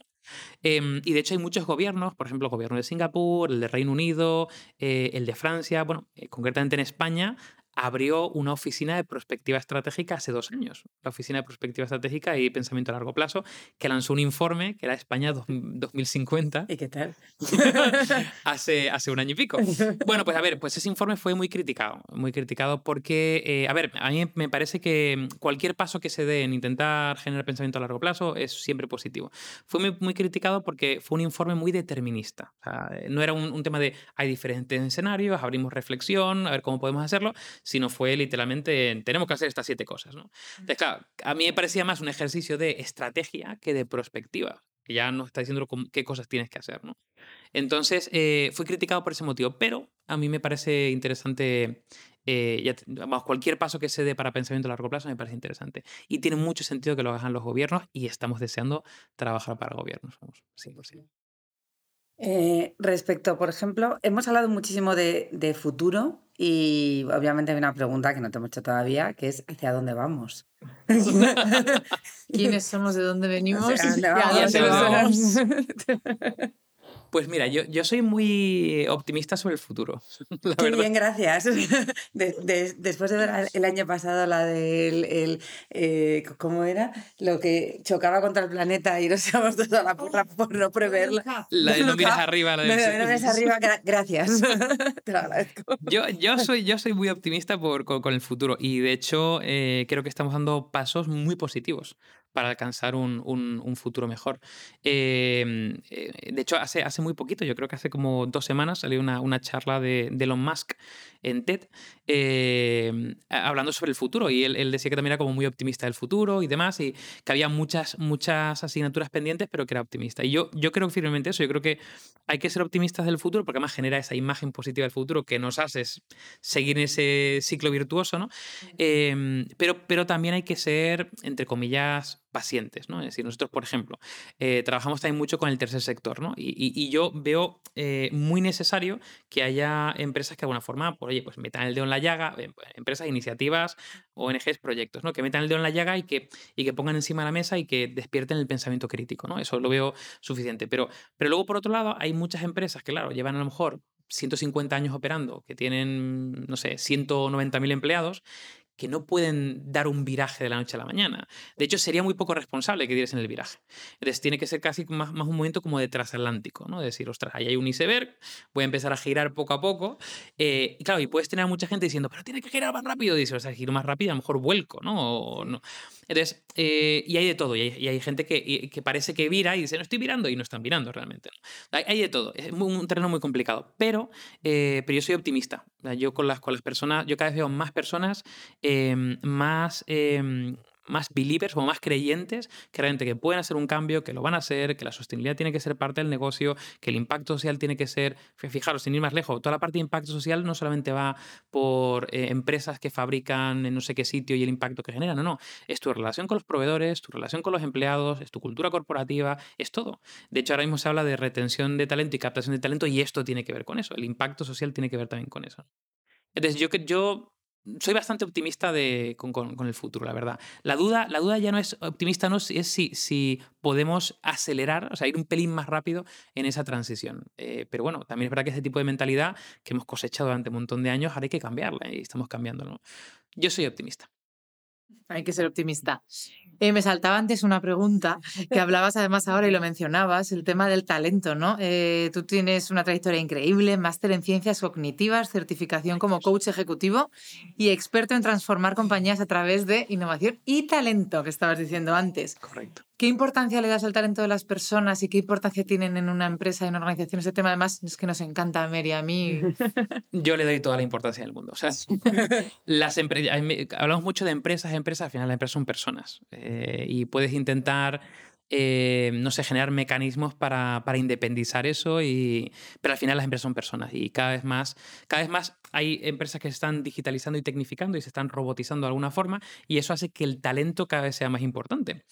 Em, y de hecho hay muchos gobiernos, por ejemplo, el gobierno de Singapur, el de Reino Unido, eh, el de Francia, bueno, eh, concretamente en España, abrió una oficina de prospectiva estratégica hace dos años, la Oficina de Prospectiva Estratégica y Pensamiento a Largo Plazo, que lanzó un informe que era España 2050. ¿Y qué tal? hace, hace un año y pico. Bueno, pues a ver, pues ese informe fue muy criticado, muy criticado porque, eh, a ver, a mí me parece que cualquier paso que se dé en intentar generar pensamiento a largo plazo es siempre positivo. Fue muy, muy criticado porque fue un informe muy determinista. no era un, un tema de hay diferentes escenarios, abrimos reflexión, a ver cómo podemos hacerlo, sino fue literalmente, tenemos que hacer estas siete cosas. ¿no? Entonces, claro, a mí me parecía más un ejercicio de estrategia que de prospectiva, que ya nos está diciendo qué cosas tienes que hacer. ¿no? Entonces, eh, fui criticado por ese motivo, pero a mí me parece interesante eh, vamos, cualquier paso que se dé para pensamiento a largo plazo me parece interesante. Y tiene mucho sentido que lo hagan los gobiernos y estamos deseando trabajar para gobiernos, vamos, 100%. Eh, respecto, por ejemplo, hemos hablado muchísimo de, de, futuro y obviamente hay una pregunta que no te hemos hecho todavía, que es ¿hacia dónde vamos? ¿Quiénes somos? ¿De dónde venimos? Pues mira, yo, yo soy muy optimista sobre el futuro. Qué bien, gracias. después de ver el año pasado la del. El, eh, ¿Cómo era? Lo que chocaba contra el planeta y nos íbamos todos a la porra por no preverla. La de no miras arriba. La de no, miras arriba, gracias. Te lo agradezco. Yo, yo, soy, yo soy muy optimista por, con, el futuro y de hecho eh, creo que estamos dando pasos muy positivos para alcanzar un, un, futuro mejor. Em, eh, de hecho, hace, hace muy poquito, yo creo que hace como dos semanas, salió una, una charla de, de, Elon Musk en TED em, hablando sobre el futuro y él, él, decía que también era como muy optimista del futuro y demás y que había muchas, muchas asignaturas pendientes, pero que era optimista. Y yo, yo creo firmemente eso, yo creo que hay que ser optimistas del futuro porque además genera esa imagen positiva del futuro que nos hace seguir en ese ciclo virtuoso, ¿no? Em, pero, pero también hay que ser, entre comillas, pacientes, ¿no? Es decir, nosotros, por ejemplo, eh, trabajamos también mucho con el tercer sector, ¿no? Y, yo veo eh, muy necesario que haya empresas que de alguna forma, por, oye, pues metan el dedo en la llaga, eh, pues, empresas, iniciativas, ONGs, proyectos, ¿no? Que metan el dedo en la llaga y que, y que pongan encima de la mesa y que despierten el pensamiento crítico, ¿no? Eso lo veo suficiente. Pero, pero luego, por otro lado, hay muchas empresas que, claro, llevan a lo mejor 150 años operando, que tienen, no sé, 190.000 empleados, que no pueden dar un viraje de la noche a la mañana. De hecho, sería muy poco responsable que dieras el viraje. Entonces, tiene que ser casi más, más un movimiento como de transatlántico, ¿no? De decir, ostras, ahí hay un iceberg, voy a empezar a girar poco a poco. Eh, y claro, y puedes tener a mucha gente diciendo, pero tiene que girar más rápido. Y dices, o sea, giro más rápido, a lo mejor vuelco, ¿no? no. Entonces, eh, y hay de todo. Y hay, gente que, que, parece que vira y dice, no estoy virando, y no están virando realmente. Hay, de todo. Es un terreno muy complicado. Pero, eh, pero yo soy optimista. Yo con las, con las personas, yo cada vez veo más personas Em, más em, más believers o más creyentes que realmente que pueden hacer un cambio, que lo van a hacer, que la sostenibilidad tiene que ser parte del negocio, que el impacto social tiene que ser, fijaros, sin ir más lejos, toda la parte de impacto social no solamente va por eh, empresas que fabrican en no sé qué sitio y el impacto que generan, no, no, es tu relación con los proveedores, tu relación con los empleados, es tu cultura corporativa, es todo. De hecho, ahora mismo se habla de retención de talento y captación de talento y esto tiene que ver con eso, el impacto social tiene que ver también con eso. Entonces, yo, yo soy bastante optimista de, con, el futuro, la verdad. La duda, la duda ya no es optimista, no es si, si podemos acelerar, o sea, ir un pelín más rápido en esa transición. Eh, pero bueno, también es verdad que ese tipo de mentalidad que hemos cosechado durante un montón de años, ahora hay que cambiarla y estamos cambiándolo. Yo soy optimista. Hay que ser optimista. Eh, me saltaba antes una pregunta que hablabas además ahora y lo mencionabas, el tema del talento, ¿no? Eh, tú tienes una trayectoria increíble, máster en ciencias cognitivas, certificación como coach ejecutivo y experto en transformar compañías a través de innovación y talento, que estabas diciendo antes. Correcto. ¿Qué importancia le das al talento de las personas y qué importancia tienen en una empresa, en una organización? Este tema, además, es que nos encanta a Mary, a mí. Yo le doy toda la importancia del mundo. O sea, las hablamos mucho de empresas, empresas, al final las empresas son personas. Eh, y puedes intentar eh, no sé, generar mecanismos para, para, independizar eso, y, pero al final las empresas son personas y cada vez, más, cada vez más hay empresas que se están digitalizando y tecnificando y se están robotizando de alguna forma y eso hace que el talento cada vez sea más importante.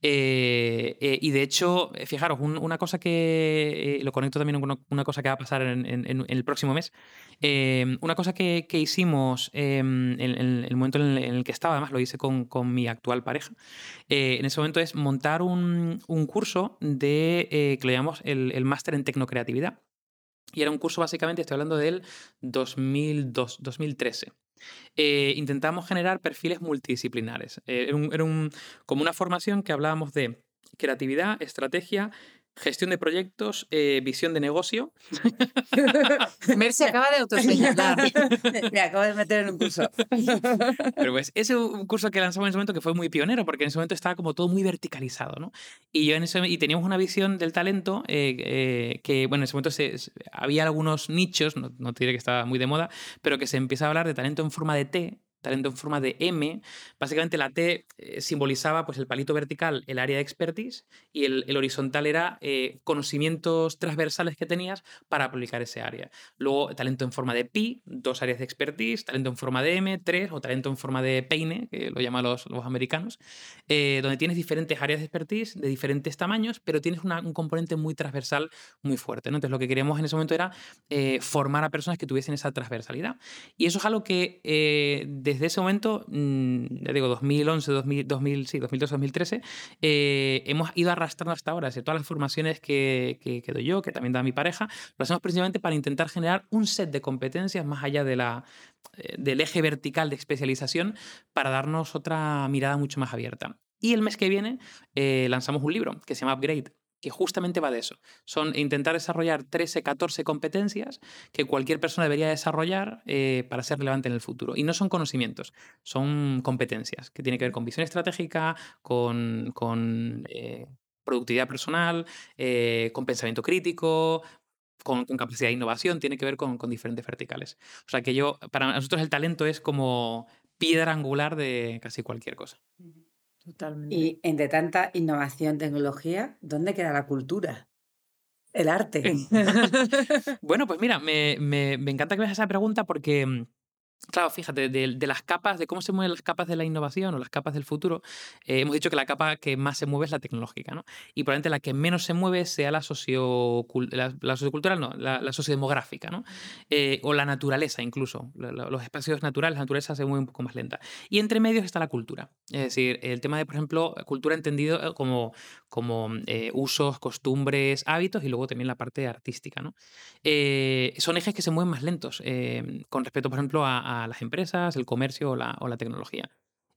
Eh, eh, y de hecho, eh, fijaros, una cosa que lo conecto también con una, cosa que va a pasar en, el próximo mes. una cosa que, hicimos en, el momento en el, que estaba, además lo hice con, mi actual pareja, en ese momento es montar un, curso de que lo llamamos el, el máster en tecnocreatividad. Y era un curso básicamente, estoy hablando del 2002, 2013. Eh, intentamos generar perfiles multidisciplinares. Eh, era, un, como una formación que hablábamos de creatividad, estrategia, Gestión de proyectos, eh, visión de negocio. Mer se acaba de autoseñalar. Me acabo de meter en un curso. Pero pues ese un curso que lanzamos en ese momento que fue muy pionero, porque en ese momento estaba como todo muy verticalizado, ¿no? Y yo en ese y teníamos una visión del talento eh, eh, que, bueno, en ese momento se, había algunos nichos, no, no te diré que estaba muy de moda, pero que se empieza a hablar de talento en forma de T, talento en forma de M. Básicamente la T eh, simbolizaba pues, el palito vertical, el área de expertise, y el, horizontal era eh, conocimientos transversales que tenías para aplicar ese área. Luego, talento en forma de pi, dos áreas de expertise, talento en forma de M, tres, o talento en forma de peine, que lo llaman los, los americanos, eh, donde tienes diferentes áreas de expertise de diferentes tamaños, pero tienes un componente muy transversal muy fuerte. Entonces, lo que queríamos en ese momento era formar a personas que tuviesen esa transversalidad. Y eso es algo que desde ese momento, mm, ya digo, 2011, 2000, 2000 sí, 2012, 2013, eh, hemos ido arrastrando hasta ahora. todas las formaciones que, doy yo, que también da mi pareja, lo hacemos principalmente para intentar generar un set de competencias más allá de la, eh, del eje vertical de especialización para darnos otra mirada mucho más abierta. Y el mes que viene eh, lanzamos un libro que se llama Upgrade, que justamente va de eso. Son intentar desarrollar 13, 14 competencias que cualquier persona debería desarrollar eh, para ser relevante en el futuro. Y no son conocimientos, son competencias que tienen que ver con visión estratégica, con, eh, productividad personal, eh, con pensamiento crítico, con, capacidad de innovación, tiene que ver con, con, diferentes verticales. O sea que yo, para nosotros el talento es como piedra angular de casi cualquier cosa. Y entre tanta innovación, tecnología, ¿dónde queda la cultura? El arte. bueno, pues mira, me, me, me encanta que me hagas esa pregunta porque mm, Claro, fíjate, de, las capas, de cómo se mueven las capas de la innovación o las capas del futuro, eh, hemos dicho que la capa que más se mueve es la tecnológica, ¿no? Y probablemente la que menos se mueve sea la, la, sociocultural, no, la, sociodemográfica, ¿no? Eh, o la naturaleza incluso. los espacios naturales, la naturaleza se mueve un poco más lenta. Y entre medios está la cultura. Es decir, el tema de, por ejemplo, cultura entendido eh, como, como usos, costumbres, hábitos y luego también la parte artística, ¿no? son ejes que se mueven más lentos con respecto, por ejemplo, a a las empresas, el comercio o la, o la tecnología.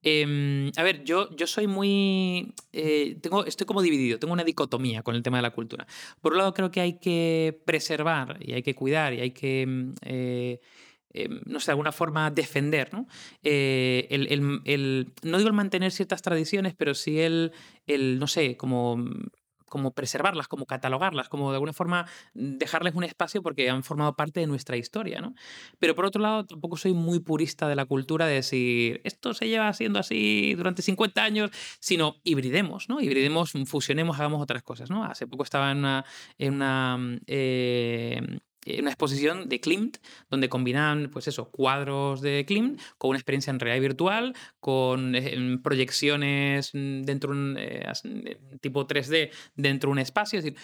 Em, a ver, yo, yo soy muy. Eh, tengo, estoy como dividido, tengo una dicotomía con el tema de la cultura. Por un lado, creo que hay que preservar y hay que cuidar y hay que. Eh, no sé, de alguna forma defender, ¿no? Eh, el, el, el, no digo el mantener ciertas tradiciones, pero sí el, el no sé, como como preservarlas, como catalogarlas, como de alguna forma dejarles un espacio porque han formado parte de nuestra historia, ¿no? Pero por otro lado, tampoco soy muy purista de la cultura de decir, esto se lleva siendo así durante 50 años, sino hibridemos, ¿no? Hibridemos, fusionemos, hagamos otras cosas, ¿no? Hace poco estaba en una, eh, una exposición de Klimt, donde combinan, pues eso, cuadros de Klimt con una experiencia en realidad virtual, con eh, proyecciones dentro de un eh, tipo 3D dentro de un espacio. Es decir,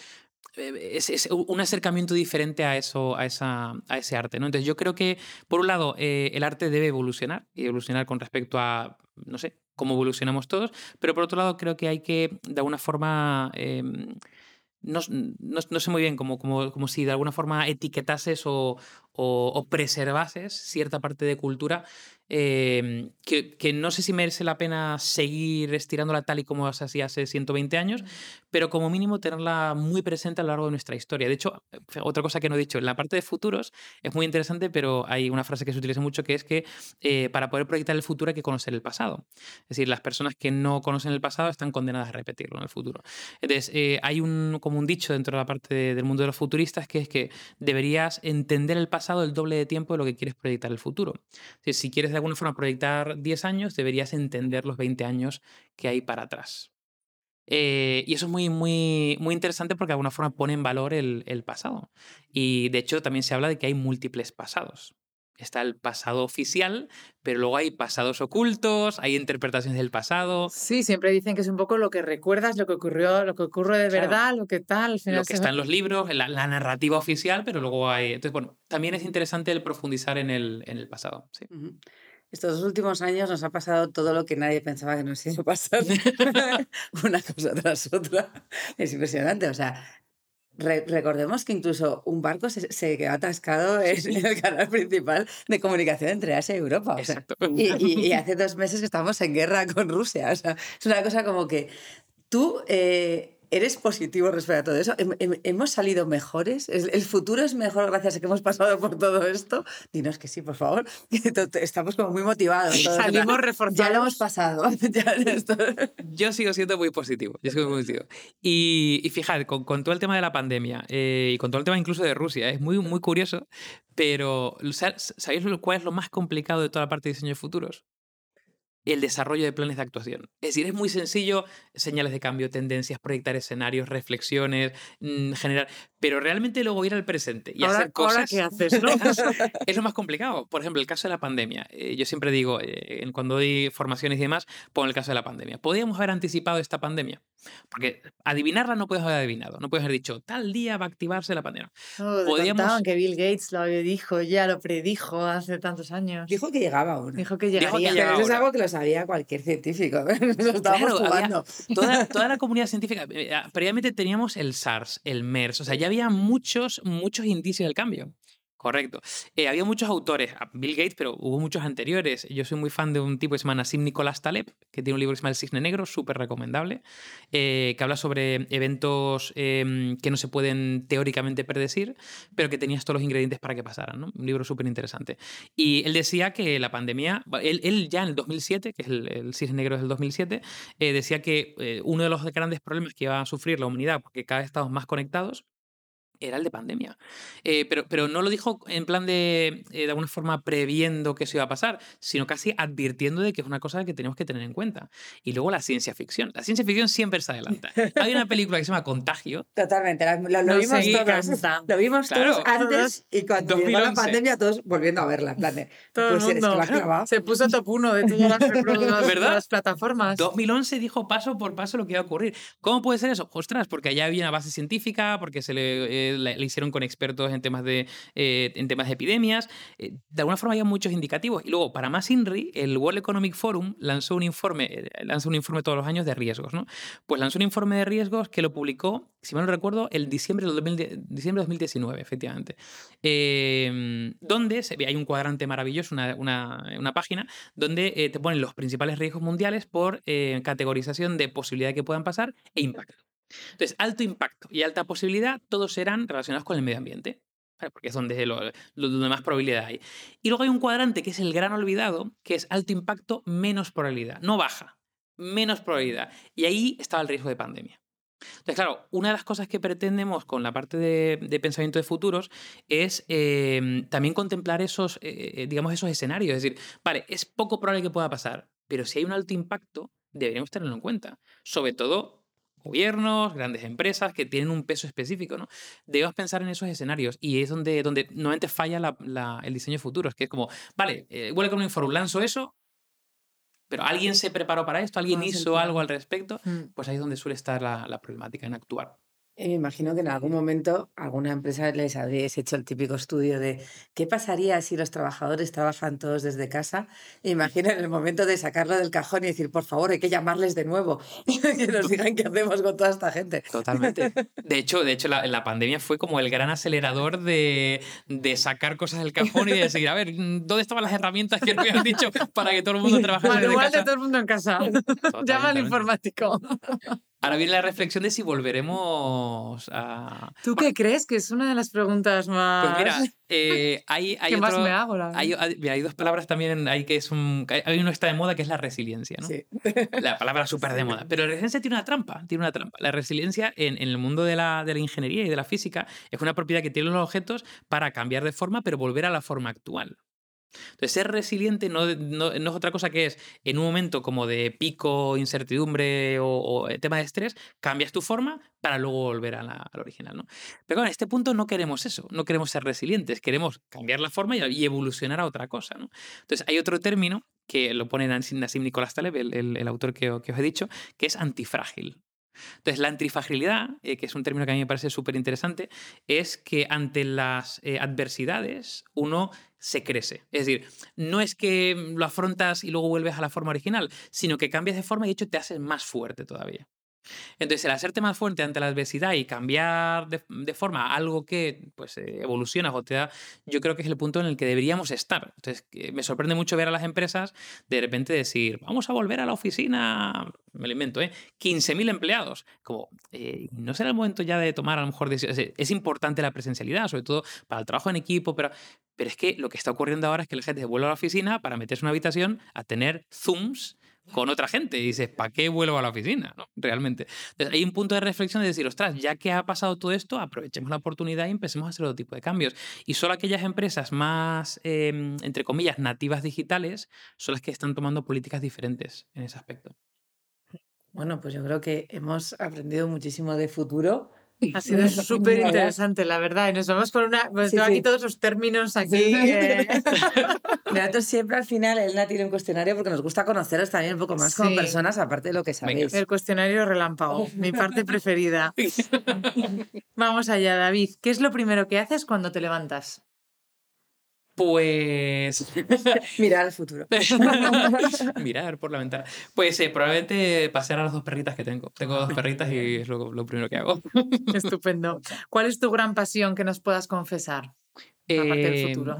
es, un acercamiento diferente a eso, a, esa, a ese arte. ¿no? Entonces yo creo que, por un lado, el arte debe evolucionar y evolucionar con respecto a, no sé, cómo evolucionamos todos, pero por otro lado creo que hay que, de alguna forma, em, no, no, sé muy bien, como, como, como si de alguna forma etiquetases o, o, preservases cierta parte de cultura em, que, no sé si merece la pena seguir estirándola tal y como se hacía hace 120 años, pero como mínimo tenerla muy presente a lo largo de nuestra historia. De hecho, otra cosa que no he dicho, en la parte de futuros es muy interesante, pero hay una frase que se utiliza mucho que es que eh, para poder proyectar el futuro hay que conocer el pasado. Es decir, las personas que no conocen el pasado están condenadas a repetirlo en el futuro. Entonces, eh, hay un, como un dicho dentro de la parte del mundo de los futuristas que es que deberías entender el pasado el doble de tiempo de lo que quieres proyectar el futuro. si quieres de alguna forma proyectar 10 años, deberías entender los 20 años que hay para atrás. Eh, y eso es muy, muy, muy interesante porque de alguna forma pone en valor el, el pasado. Y de hecho también se habla de que hay múltiples pasados está el pasado oficial, pero luego hay pasados ocultos, hay interpretaciones del pasado. Sí, siempre dicen que es un poco lo que recuerdas, lo que ocurrió, lo que ocurre de verdad, lo que tal. lo que está en los libros, la, la, narrativa oficial, pero luego hay. Entonces, bueno, también es interesante el profundizar en el, en el pasado. Sí. Estos últimos años nos ha pasado todo lo que nadie pensaba que nos iba a pasar. Una cosa tras otra. Es impresionante. O sea, recordemos que incluso un barco se, se quedó atascado en, el canal principal de comunicación entre Asia y Europa. Exacto. y, hace dos meses que estamos en guerra con Rusia. O sea, es una cosa como que tú eh, ¿Eres positivo respecto a todo eso? ¿Hemos salido mejores? ¿El futuro es mejor gracias a que hemos pasado por todo esto? Dinos que sí, por favor. Estamos como muy motivados. Salimos reforzados. Ya lo hemos pasado. Yo sigo siendo muy positivo. Yo sigo muy positivo. Y, y fíjate, con, todo el tema de la pandemia eh, y con todo el tema incluso de Rusia, es muy, muy curioso, pero ¿sabéis cuál es lo más complicado de toda la parte de diseño de futuros? El desarrollo de planes de actuación. Es decir, es muy sencillo, señales de cambio, tendencias, proyectar escenarios, reflexiones, mm, generar, pero realmente luego ir al presente y hacer cosas. ¿qué haces? ¿no? es lo más complicado. Por ejemplo, el caso de la pandemia. Eh, yo siempre digo, eh, cuando doy formaciones y demás, pongo el caso de la pandemia. ¿Podríamos haber anticipado esta pandemia? Porque adivinarla no puedes haber adivinado. No puedes haber dicho, tal día va a activarse la pandemia. Oh, Podríamos... que Bill Gates lo dijo, ya lo predijo hace tantos años. Dijo que llegaba uno. Dijo que llegaría. Eso es algo que lo sabía cualquier científico. claro, jugando. Toda, toda, la comunidad científica. Eh, previamente teníamos el SARS, el MERS. O sea, ya había muchos, muchos indicios del cambio. Correcto. Eh, había muchos autores, Bill Gates, pero hubo muchos anteriores. Yo soy muy fan de un tipo que se llama Nassim Nicolás Taleb, que tiene un libro que se llama El Cisne Negro, súper recomendable, eh, que habla sobre eventos em, que no se pueden teóricamente predecir, pero que tenías todos los ingredientes para que pasaran. Un libro súper interesante. Y él decía que la pandemia, él, ya en el 2007, que es el, Cisne Negro del 2007, eh, decía que uno de los grandes problemas que iba a sufrir la humanidad, porque cada vez estamos más conectados, era el de pandemia. Eh, pero, pero no lo dijo en plan de, eh, de alguna forma, previendo que eso iba a pasar, sino casi advirtiendo de que es una cosa que tenemos que tener en cuenta. Y luego la ciencia ficción. La ciencia ficción siempre se adelanta. Hay una película que se llama Contagio. Totalmente, lo, vimos todos. Lo vimos todos antes y cuando 2011. llegó la pandemia todos volviendo a verla. En plan de, Todo pues se puso top uno de todas las, ¿verdad? las plataformas. 2011 dijo paso por paso lo que iba a ocurrir. ¿Cómo puede ser eso? Ostras, porque allá había una base científica, porque se le... Eh, le hicieron con expertos en temas de, eh, en temas de epidemias. Eh, de alguna forma había muchos indicativos. Y luego, para más INRI, el World Economic Forum lanzó un informe, eh, lanzó un informe todos los años de riesgos. ¿no? Pues lanzó un informe de riesgos que lo publicó, si mal no recuerdo, el diciembre diciembre 2019, efectivamente. Em, donde hay un cuadrante maravilloso, una, una, una página, donde te ponen los principales riesgos mundiales por categorización de posibilidad de que puedan pasar e impacto. Entonces, alto impacto y alta posibilidad, todos serán relacionados con el medio ambiente, porque es donde, lo, donde más probabilidad hay. Y luego hay un cuadrante que es el gran olvidado, que es alto impacto, menos probabilidad, no baja, menos probabilidad. Y ahí estaba el riesgo de pandemia. Entonces, claro, una de las cosas que pretendemos con la parte de, pensamiento de futuros es em, también contemplar esos, eh, eh, digamos, esos escenarios. Es decir, vale, es poco probable que pueda pasar, pero si hay un alto impacto, deberíamos tenerlo en cuenta. Sobre todo gobiernos, grandes empresas que tienen un peso específico, ¿no? Debemos pensar en esos escenarios y es donde, donde normalmente falla el diseño futuro, es que es como, vale, eh, World Economic Forum lanzo eso, pero alguien se preparó para esto, alguien hizo algo al respecto, mm. pues ahí es donde suele estar la, la problemática en actuar. Me imagino que en algún momento alguna empresa les habréis hecho el típico estudio de qué pasaría si los trabajadores trabajan todos desde casa. imagino en el momento de sacarlo del cajón y decir, por favor, hay que llamarles de nuevo que nos digan qué hacemos con toda esta gente. Totalmente. De hecho, de hecho la, la pandemia fue como el gran acelerador de, de, sacar cosas del cajón y de decir, a ver, ¿dónde estaban las herramientas que habían dicho para que todo el mundo trabajara desde casa? de todo el mundo en casa. Llama al informático. Ahora viene la reflexión de si volveremos a. ¿Tú qué crees? Que es una de las preguntas más. Pues mira, eh, hay, hay, más me hago, hay, hay, dos palabras también hay que es un. Hay uno está de moda que es la resiliencia, ¿no? Sí. La palabra súper de moda. Pero la resiliencia tiene una trampa. Tiene una trampa. La resiliencia en, en el mundo de la, de la, ingeniería y de la física es una propiedad que tienen los objetos para cambiar de forma, pero volver a la forma actual. Entonces, ser resiliente no, no, es otra cosa que es, en un momento como de pico, incertidumbre o, eh, tema de estrés, cambias tu forma para luego volver a la, al original. ¿no? Pero en este punto no queremos eso, no queremos ser resilientes, queremos cambiar la forma y, evolucionar a otra cosa. ¿no? Entonces, hay otro término que lo pone Nassim Nicolás Taleb, el, el, autor que, que os he dicho, que es antifrágil. Entonces, la antifragilidad, eh, que es un término que a mí me parece súper interesante, es que ante las eh, adversidades uno se crece. Es decir, no es que lo afrontas y luego vuelves a la forma original, sino que cambias de forma y de hecho te haces más fuerte todavía. Entonces, el hacerte más fuerte ante la adversidad y cambiar de, forma algo que pues, eh, evoluciona o te da, yo creo que es el punto en el que deberíamos estar. Entonces, me sorprende mucho ver a las empresas de repente decir, vamos a volver a la oficina, me lo invento, ¿eh? 15.000 empleados. Como, eh, no será el momento ya de tomar a lo mejor decisiones. Es importante la presencialidad, sobre todo para el trabajo en equipo, pero, pero es que lo que está ocurriendo ahora es que la gente se vuelve a la oficina para meterse en una habitación a tener Zooms con otra gente. Y dices, ¿para qué vuelvo a la oficina? ¿no? Realmente. Entonces, hay un punto de reflexión de decir, ostras, ya que ha pasado todo esto, aprovechemos la oportunidad y empecemos a hacer otro tipo de cambios. Y solo aquellas empresas más, em, entre comillas, nativas digitales son las que están tomando políticas diferentes en ese aspecto. Bueno, pues yo creo que hemos aprendido muchísimo de futuro ha sido súper interesante, la verdad. Y nos vamos con una. Pues tengo aquí todos los términos aquí. Eh. Nosotros siempre al final, Elena tiene un cuestionario porque nos gusta conoceros también un poco más como personas, aparte de lo que sabéis. El cuestionario relámpago, mi parte preferida. vamos allá, David. ¿Qué es lo primero que haces cuando te levantas? Pues. Mirar al futuro. Mirar por la ventana. Pues eh, probablemente pasear a las dos perritas que tengo. Tengo dos perritas y es lo, primero que hago. Estupendo. ¿Cuál es tu gran pasión que nos puedas confesar? Aparte del em, futuro.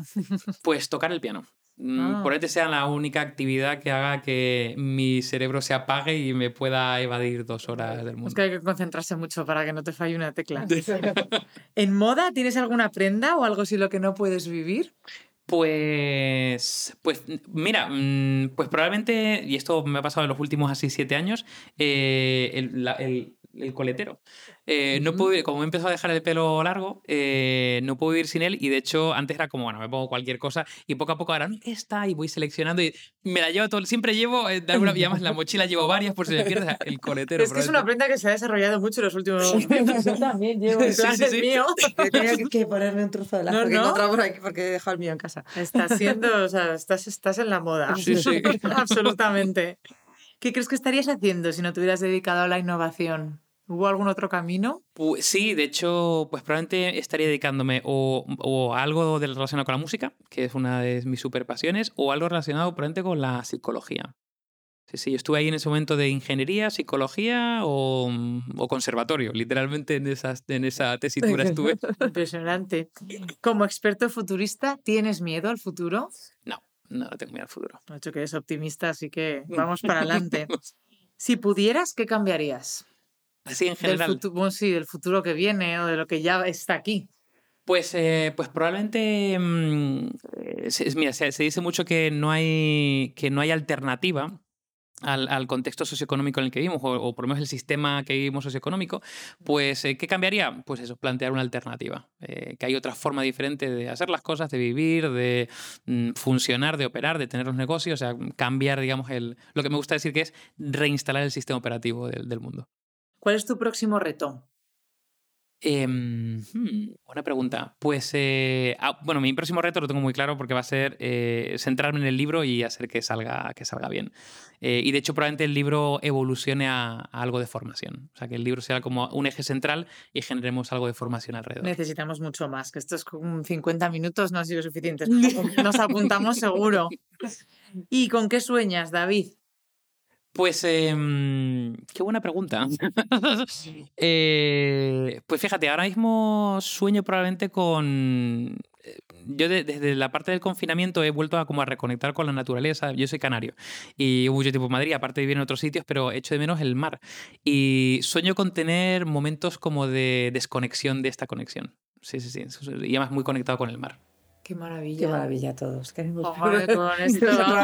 Pues tocar el piano. Mm, ah. Por este sea la única actividad que haga que mi cerebro se apague y me pueda evadir dos horas del mundo. Es que hay que concentrarse mucho para que no te falle una tecla. ¿En moda tienes alguna prenda o algo sin lo que no puedes vivir? Pues, pues mira, mm, pues probablemente, y esto me ha pasado en los últimos así siete años, eh, el, el coletero. Eh, no puedo como he empezado a dejar el pelo largo, eh, no puedo vivir sin él y de hecho antes era como, bueno, me pongo cualquier cosa y poco a poco ahora, ¿qué está? Y voy seleccionando y me la llevo todo, siempre llevo, eh, de alguna además en la mochila llevo varias por si me pierdes el coletero. Es que es una prenda que se ha desarrollado mucho en los últimos años. Yo también llevo, el es mío. Tenía que ponerme un trozo de lazo no, que no. por aquí porque he dejado el mío en casa. Estás siendo, o sea, estás, estás en la moda. Sí, sí. Absolutamente. ¿Qué crees que estarías haciendo si no te hubieras dedicado a la innovación? ¿Hubo algún otro camino? Pues, sí, de hecho, pues probablemente estaría dedicándome o, a algo relacionado con la música, que es una de mis super pasiones, o algo relacionado probablemente con la psicología. Sí, sí, yo estuve ahí en ese momento de ingeniería, psicología o, conservatorio. Literalmente en, esas, en esa tesitura estuve. Impresionante. Como experto futurista, ¿tienes miedo al futuro? No, no tengo miedo al futuro. De hecho, que eres optimista, así que vamos para adelante. si pudieras, ¿qué cambiarías? Así en general. Del sí, del futuro que viene o de lo que ya está aquí. Pues, eh, pues probablemente, mm, eh, mira, se, dice mucho que no hay, que no hay alternativa al, contexto socioeconómico en el que vivimos, o, por lo menos el sistema que vivimos socioeconómico, pues eh, ¿qué cambiaría? Pues eso, plantear una alternativa, que hay otra forma diferente de hacer las cosas, de vivir, de mm, funcionar, de operar, de tener los negocios, o sea, cambiar, digamos, el, lo que me gusta decir que es reinstalar el sistema operativo del mundo. ¿Cuál es tu próximo reto? Em, buena pregunta. Pues, eh, ah, bueno, mi próximo reto lo tengo muy claro porque va a ser eh, centrarme en el libro y hacer que salga, que salga bien. Eh, y de hecho, probablemente el libro evolucione a, algo de formación. O sea, que el libro sea como un eje central y generemos algo de formación alrededor. Necesitamos mucho más, que estos 50 minutos no han sido suficientes. Nos apuntamos seguro. ¿Y con qué sueñas, David? Pues, em, qué buena pregunta. Eh, pues fíjate, ahora mismo sueño probablemente con... Eh, yo desde la parte del confinamiento he vuelto a como a reconectar con la naturaleza. Yo soy canario y hubo mucho tiempo en Madrid, aparte de vivir en otros sitios, pero echo de menos el mar. Y sueño con tener momentos como de desconexión de esta conexión. Sí, sí, sí. Y además muy conectado con el mar. Qué maravilla. Qué maravilla a todos. Queremos con esto.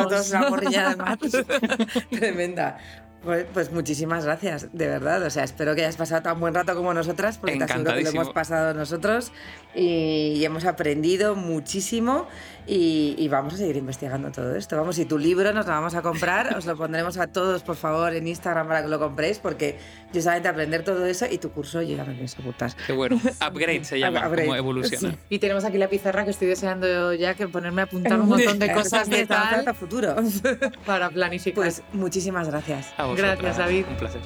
todos una morrilla de mar. Tremenda. Pues, pues, muchísimas gracias, de verdad. O sea, espero que hayas pasado tan buen rato como nosotras, porque te aseguro que lo hemos pasado nosotros y, hemos aprendido muchísimo y, vamos a seguir investigando todo esto. Vamos, si tu libro nos lo vamos a comprar, os lo pondremos a todos, por favor, en Instagram para que lo compréis, porque yo solamente aprender todo eso y tu curso yo ya me pienso apuntar. Qué bueno. Upgrade se llama, como evoluciona. Y tenemos aquí la pizarra que estoy deseando ya que ponerme a apuntar un montón de cosas de tal futuro para planificar. Pues muchísimas gracias. Gracias, David. Un placer.